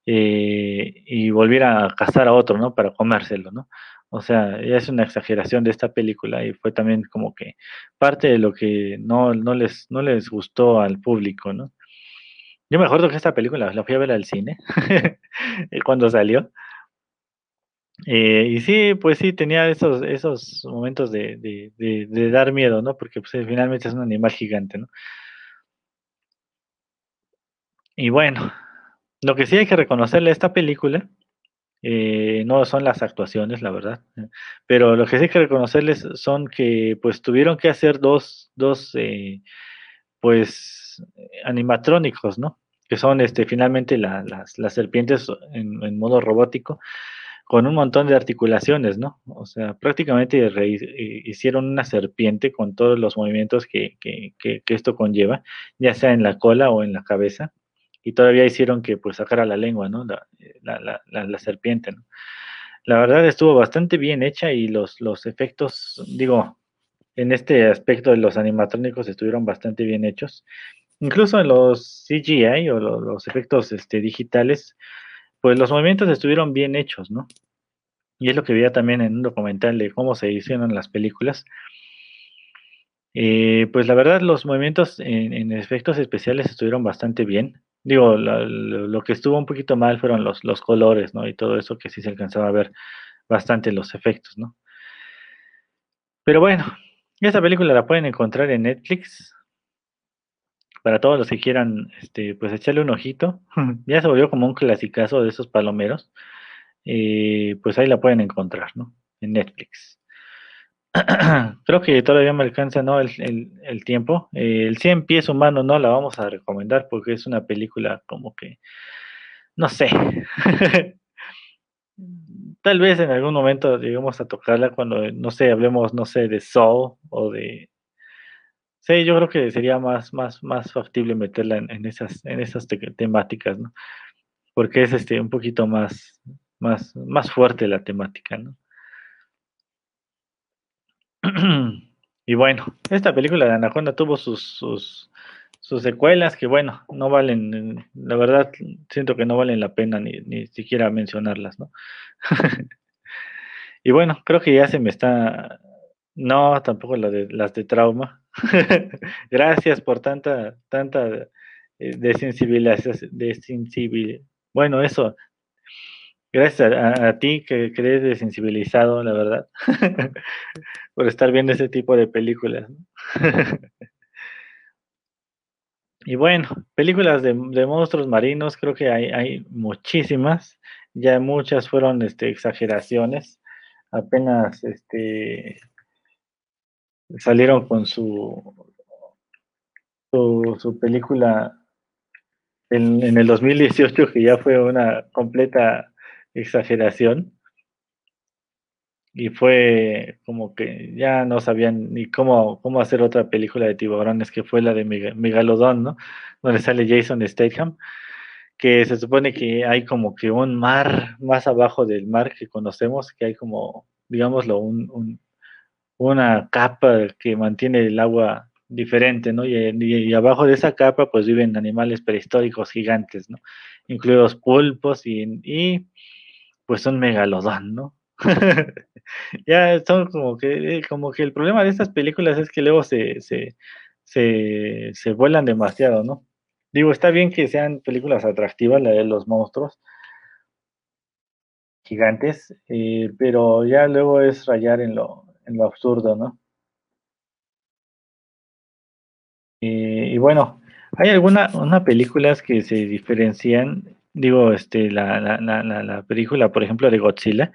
eh, y volviera a cazar a otro, ¿no? Para comérselo, ¿no? O sea, es una exageración de esta película y fue también como que parte de lo que no, no, les, no les gustó al público, ¿no? Yo me acuerdo que esta película la fui a ver al cine cuando salió. Eh, y sí, pues sí, tenía esos, esos momentos de, de, dar miedo, ¿no? Porque pues, finalmente es un animal gigante, ¿no? Y bueno, lo que sí hay que reconocerle a esta película, eh, no son las actuaciones, la verdad, eh, pero lo que sí hay que reconocerles son que pues tuvieron que hacer dos, dos pues animatrónicos, ¿no? Que son este, finalmente las, las, serpientes en, modo robótico con un montón de articulaciones, ¿no? O sea, prácticamente hicieron una serpiente con todos los movimientos que, esto conlleva, ya sea en la cola o en la cabeza, y todavía hicieron que pues sacara la lengua, ¿no? La, serpiente, ¿no? La verdad estuvo bastante bien hecha y los, los efectos, digo, en este aspecto de los animatrónicos estuvieron bastante bien hechos. Incluso en los CGI o los, efectos este, digitales, pues los movimientos estuvieron bien hechos, ¿no? Y es lo que veía también en un documental de cómo se hicieron las películas. Eh, pues la verdad, los movimientos en, efectos especiales estuvieron bastante bien. Digo, lo, que estuvo un poquito mal fueron los, los colores, ¿no? Y todo eso que sí se alcanzaba a ver bastante los efectos, ¿no? Pero bueno, esta película la pueden encontrar en Netflix para todos los que quieran, este, pues echarle un ojito. ya se volvió como un clasicazo de esos palomeros. Eh, pues ahí la pueden encontrar, ¿no? En Netflix. Creo que todavía me alcanza, ¿no? El, tiempo. Eh, el 100 pies humano no la vamos a recomendar porque es una película como que, no sé. Tal vez en algún momento lleguemos a tocarla cuando, no sé, hablemos, no sé, de Soul o de Sí, yo creo que sería más, más, más factible meterla en, esas, en esas temáticas, ¿no? Porque es este un poquito más, más, más fuerte la temática, ¿no? Y bueno, esta película de Anaconda tuvo sus, sus, secuelas que, bueno, no valen, la verdad, siento que no valen la pena ni, ni siquiera mencionarlas, ¿no? y bueno, creo que ya se me está, no, tampoco las de, las de trauma. Gracias por tanta, tanta eh, desensibilización. Bueno, eso. Gracias a, ti que crees desensibilizado, la verdad, por estar viendo ese tipo de películas. y bueno, películas de, monstruos marinos, creo que hay, hay muchísimas. Ya muchas fueron este, exageraciones. Apenas este, salieron con su, su, película en, en, el 2018, que ya fue una completa exageración. Y fue como que ya no sabían ni cómo, cómo hacer otra película de tiburones, que fue la de Megalodon, ¿no? Donde sale Jason Statham, que se supone que hay como que un mar más abajo del mar que conocemos, que hay como, digámoslo, un una capa que mantiene el agua diferente, ¿no? Y, abajo de esa capa pues viven animales prehistóricos gigantes, ¿no? Incluidos pulpos y, y pues un megalodón, ¿no? ya son como que, como que el problema de estas películas es que luego se, se, se, se vuelan demasiado, ¿no? Digo, está bien que sean películas atractivas, la de los monstruos gigantes, eh, pero ya luego es rayar en lo, en lo absurdo, ¿no? y bueno, hay algunas una películas que se diferencian, digo, este, la, la, la, la película, por ejemplo, de Godzilla.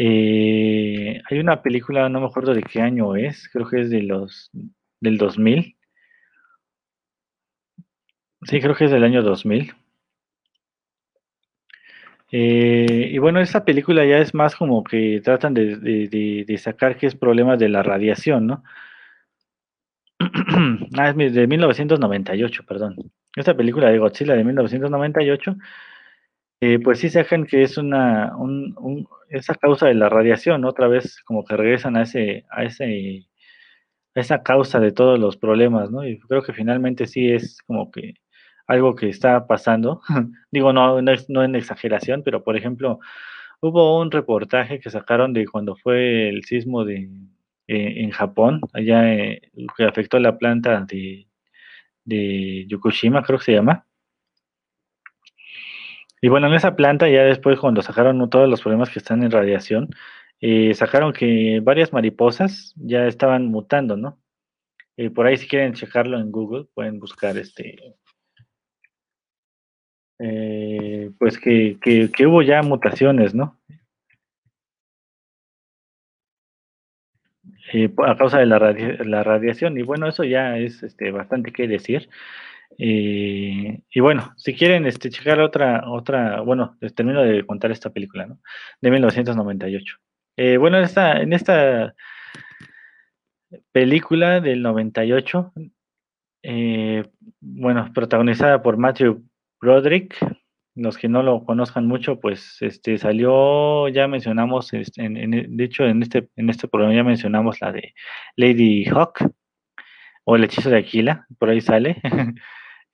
Eh, hay una película, no me acuerdo de qué año es, creo que es de los del 2000. Sí, creo que es del año 2000. Eh, y bueno, esta película ya es más como que tratan de, sacar que es problemas de la radiación, ¿no? ah, es de 1998, perdón. Esta película de Godzilla de 1998, eh, pues sí sacan que es una esa causa de la radiación, otra vez como que regresan a ese a ese esa causa de todos los problemas, ¿no? Y creo que finalmente sí es como que algo que está pasando. Digo, no, no, en exageración, pero por ejemplo, hubo un reportaje que sacaron de cuando fue el sismo de, eh, en Japón, allá eh, que afectó la planta de, de creo que se llama. Y bueno, en esa planta ya después cuando sacaron todos los problemas que están en radiación, eh, sacaron que varias mariposas ya estaban mutando, ¿no? Eh, por ahí si quieren checarlo en Google, pueden buscar este, eh, pues que, que, hubo ya mutaciones, ¿no? a causa de la, la, radiación. Y bueno, eso ya es este, bastante que decir. Eh, y bueno, si quieren este, checar otra, otra, bueno, les termino de contar esta película. De 1998. Eh, bueno, en esta, en esta película del 98, eh, bueno, protagonizada por Matthew Broderick, los que no lo conozcan mucho, pues este salió, ya mencionamos, este, en, de hecho en este, en este programa ya mencionamos la de Lady Hawk o el hechizo de Aquila, por ahí sale.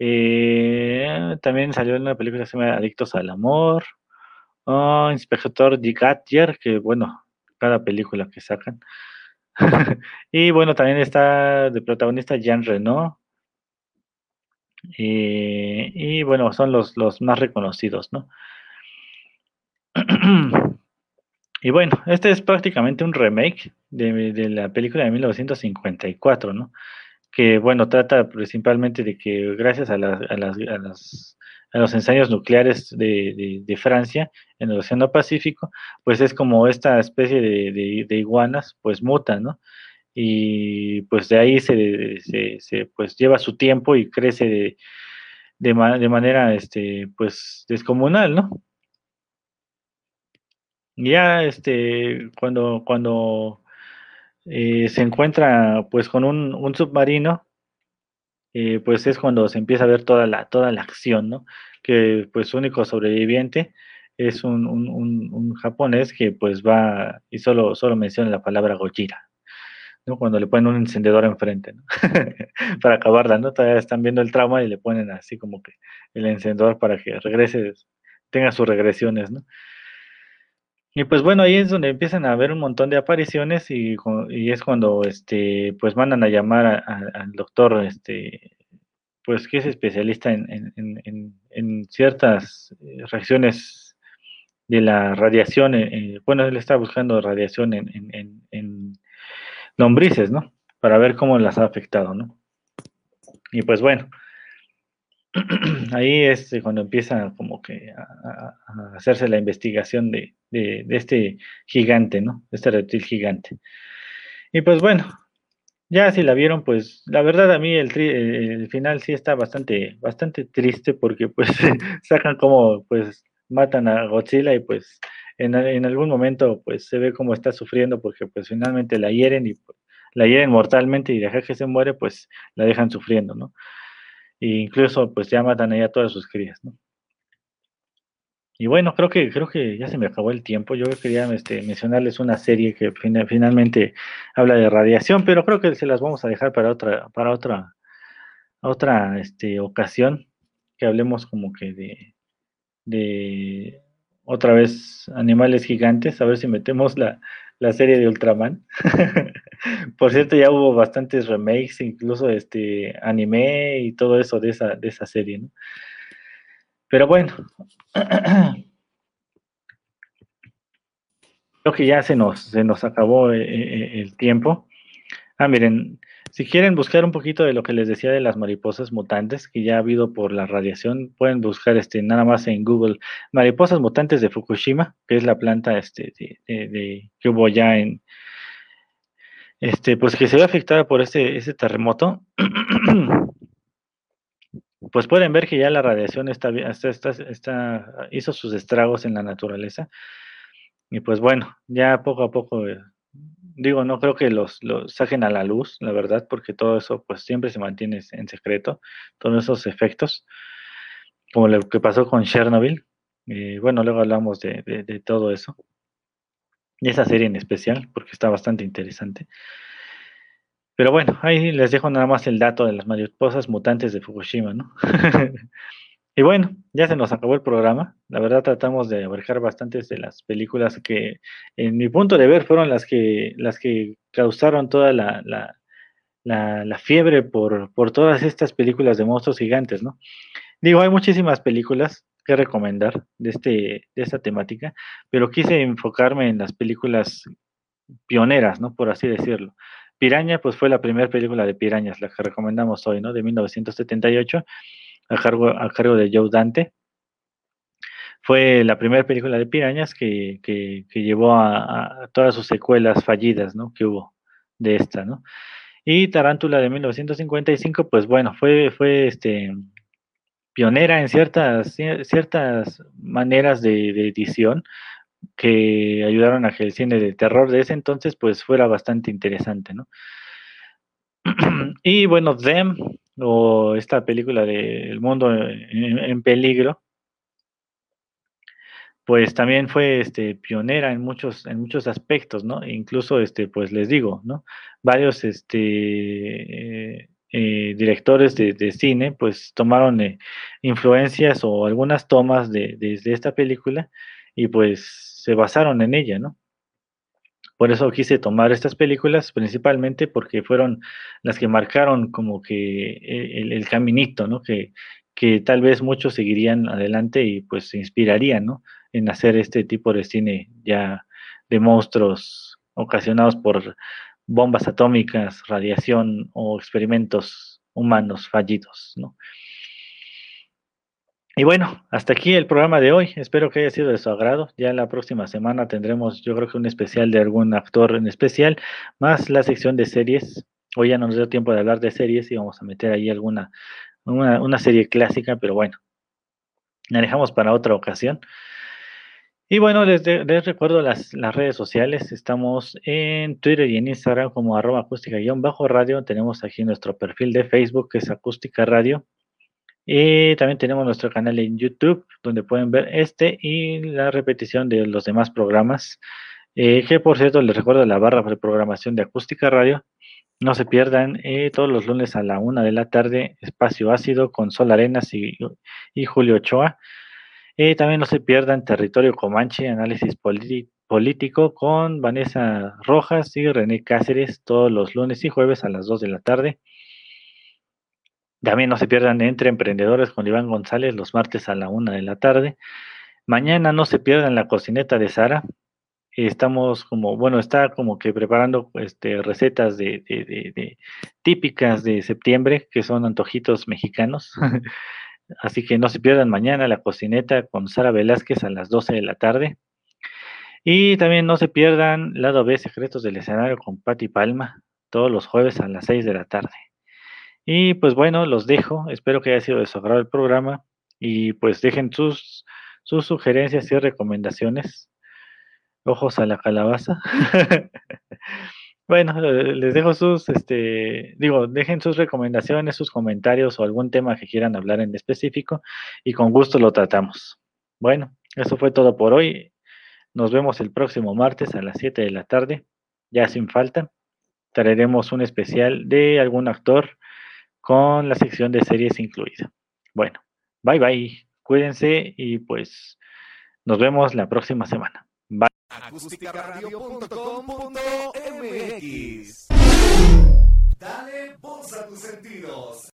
Eh, también salió en una película que se llama Adictos al Amor. Oh, Inspector Gadget, que bueno, cada película que sacan. y bueno, también está de protagonista Jean Reno. Eh, y bueno, son los, los más reconocidos, ¿no? y bueno, este es prácticamente un remake de, de la película de 1954, ¿no? Que bueno, trata principalmente de que gracias a, las, a, las, a, los ensayos nucleares de, de, Francia en el Océano Pacífico, pues es como esta especie de, iguanas, pues mutan, ¿no? Y pues de ahí se, se, pues lleva su tiempo y crece de, de, manera, este, pues descomunal, ¿no? Ya, este, cuando, cuando eh, se encuentra pues con un, submarino, eh, pues es cuando se empieza a ver toda la, toda la acción, ¿no? Que pues su único sobreviviente es un, un, japonés que pues va y solo, solo menciona la palabra Gojira, ¿no? Cuando le ponen un encendedor enfrente, ¿no? para acabarla, ¿no? Todavía están viendo el trauma y le ponen así como que el encendedor para que regrese, tenga sus regresiones, ¿no? Y pues bueno, ahí es donde empiezan a haber un montón de apariciones y, es cuando este pues mandan a llamar al doctor este pues que es especialista en, ciertas eh, reacciones de la radiación, eh, eh, bueno, él está buscando radiación en, lombrices, ¿no? Para ver cómo las ha afectado, ¿no? Y pues bueno, ahí es cuando empieza como que a, hacerse la investigación de, este gigante, ¿no? Este reptil gigante. Y pues bueno, ya si la vieron, pues la verdad a mí el, final sí está bastante, bastante triste porque pues sacan como pues matan a Godzilla y pues en, algún momento pues se ve como está sufriendo porque pues finalmente la hieren y pues, la hieren mortalmente y dejar que se muere pues la dejan sufriendo, ¿no? E incluso pues ya matan a todas sus crías, ¿no? Y bueno, creo que, creo que ya se me acabó el tiempo. Yo quería este, mencionarles una serie que finalmente habla de radiación, pero creo que se las vamos a dejar para otra, para otra, otra este, ocasión, que hablemos como que de, otra vez animales gigantes, a ver si metemos la, la serie de Ultraman. Por cierto, ya hubo bastantes remakes, incluso este anime y todo eso de esa, de esa serie, ¿no? Pero bueno, creo que ya se nos, se nos acabó eh, eh, el tiempo. Ah, miren, si quieren buscar un poquito de lo que les decía de las mariposas mutantes que ya ha habido por la radiación, pueden buscar este nada más en Google mariposas mutantes de Fukushima, que es la planta este de, que hubo ya en este pues que se ve afectada por ese, ese terremoto. pues pueden ver que ya la radiación está, está, hizo sus estragos en la naturaleza. Y pues bueno, ya poco a poco eh, digo, no creo que los, los, saquen a la luz, la verdad, porque todo eso pues siempre se mantiene en secreto, todos esos efectos, como lo que pasó con Chernobyl. y bueno, luego hablamos de, de, todo eso, y esa serie en especial, porque está bastante interesante. Pero bueno, ahí les dejo nada más el dato de las mariposas mutantes de Fukushima, ¿no? Y bueno, ya se nos acabó el programa. La verdad tratamos de abarcar bastantes de las películas que, en mi punto de ver, fueron las que, las que causaron toda la, la, la, fiebre por, por todas estas películas de monstruos gigantes, ¿no? Digo, hay muchísimas películas que recomendar de, este, de esta temática, pero quise enfocarme en las películas pioneras, ¿no? Por así decirlo. Piraña, pues fue la primera película de Pirañas, la que recomendamos hoy, ¿no? De 1978, a cargo, de Joe Dante. Fue la primera película de Pirañas que, que, llevó a, a, todas sus secuelas fallidas, ¿no? Que hubo de esta, ¿no? Y Tarántula de 1955, pues bueno, fue, fue este, pionera en ciertas, ciertas maneras de, edición que ayudaron a que el cine de terror de ese entonces pues fuera bastante interesante, ¿no? y bueno, Them, o esta película de El mundo en peligro, pues también fue este, pionera en muchos, en muchos aspectos, ¿no? E incluso, este, pues les digo. Varios este, eh, directores de, cine, pues tomaron eh, influencias o algunas tomas de, esta película y pues se basaron en ella, ¿no? Por eso quise tomar estas películas, principalmente porque fueron las que marcaron como que el, el caminito, ¿no? Que, que tal vez muchos seguirían adelante y pues se inspirarían, ¿no? en hacer este tipo de cine ya de monstruos ocasionados por bombas atómicas, radiación o experimentos humanos fallidos, ¿no? Y bueno, hasta aquí el programa de hoy. Espero que haya sido de su agrado. Ya la próxima semana tendremos, yo creo que un especial de algún actor en especial, más la sección de series. Hoy ya no nos dio tiempo de hablar de series y vamos a meter ahí alguna, una, serie clásica, pero bueno, la dejamos para otra ocasión. Y bueno, les, recuerdo las, redes sociales. Estamos en Twitter y en Instagram como arroba acústica-radio. Tenemos aquí nuestro perfil de Facebook que es Acústica Radio. Y también tenemos nuestro canal en YouTube donde pueden ver este y la repetición de los demás programas. Eh, que por cierto, les recuerdo la barra de programación de Acústica Radio. No se pierdan eh, todos los lunes a la una de la tarde, Espacio Ácido con Sol Arenas y, Julio Ochoa. Y también no se pierdan Territorio Comanche, análisis político con Vanessa Rojas y René Cáceres todos los lunes y jueves a las 2 de la tarde. También no se pierdan Entre Emprendedores con Iván González los martes a la 1 de la tarde. Mañana no se pierdan la cocineta de Sara. Estamos como, bueno, está como que preparando este, recetas de, de típicas de septiembre, que son antojitos mexicanos. Así que no se pierdan mañana la cocineta con Sara Velázquez a las 12 de la tarde. Y también no se pierdan Lado B Secretos del Escenario con Patti Palma todos los jueves a las 6 de la tarde. Y pues bueno, los dejo. Espero que haya sido de su agrado el programa. Y pues dejen sus, sus sugerencias y recomendaciones. Ojos a la calabaza. Bueno, eh, les dejo sus, este, digo, dejen sus recomendaciones, sus comentarios o algún tema que quieran hablar en específico y con gusto lo tratamos. Bueno, eso fue todo por hoy. Nos vemos el próximo martes a las 7 de la tarde, ya sin falta. Traeremos un especial de algún actor con la sección de series incluida. Bueno, bye bye, cuídense y pues nos vemos la próxima semana. Bye acústicaradio.com.mx. Dale voz a tus sentidos.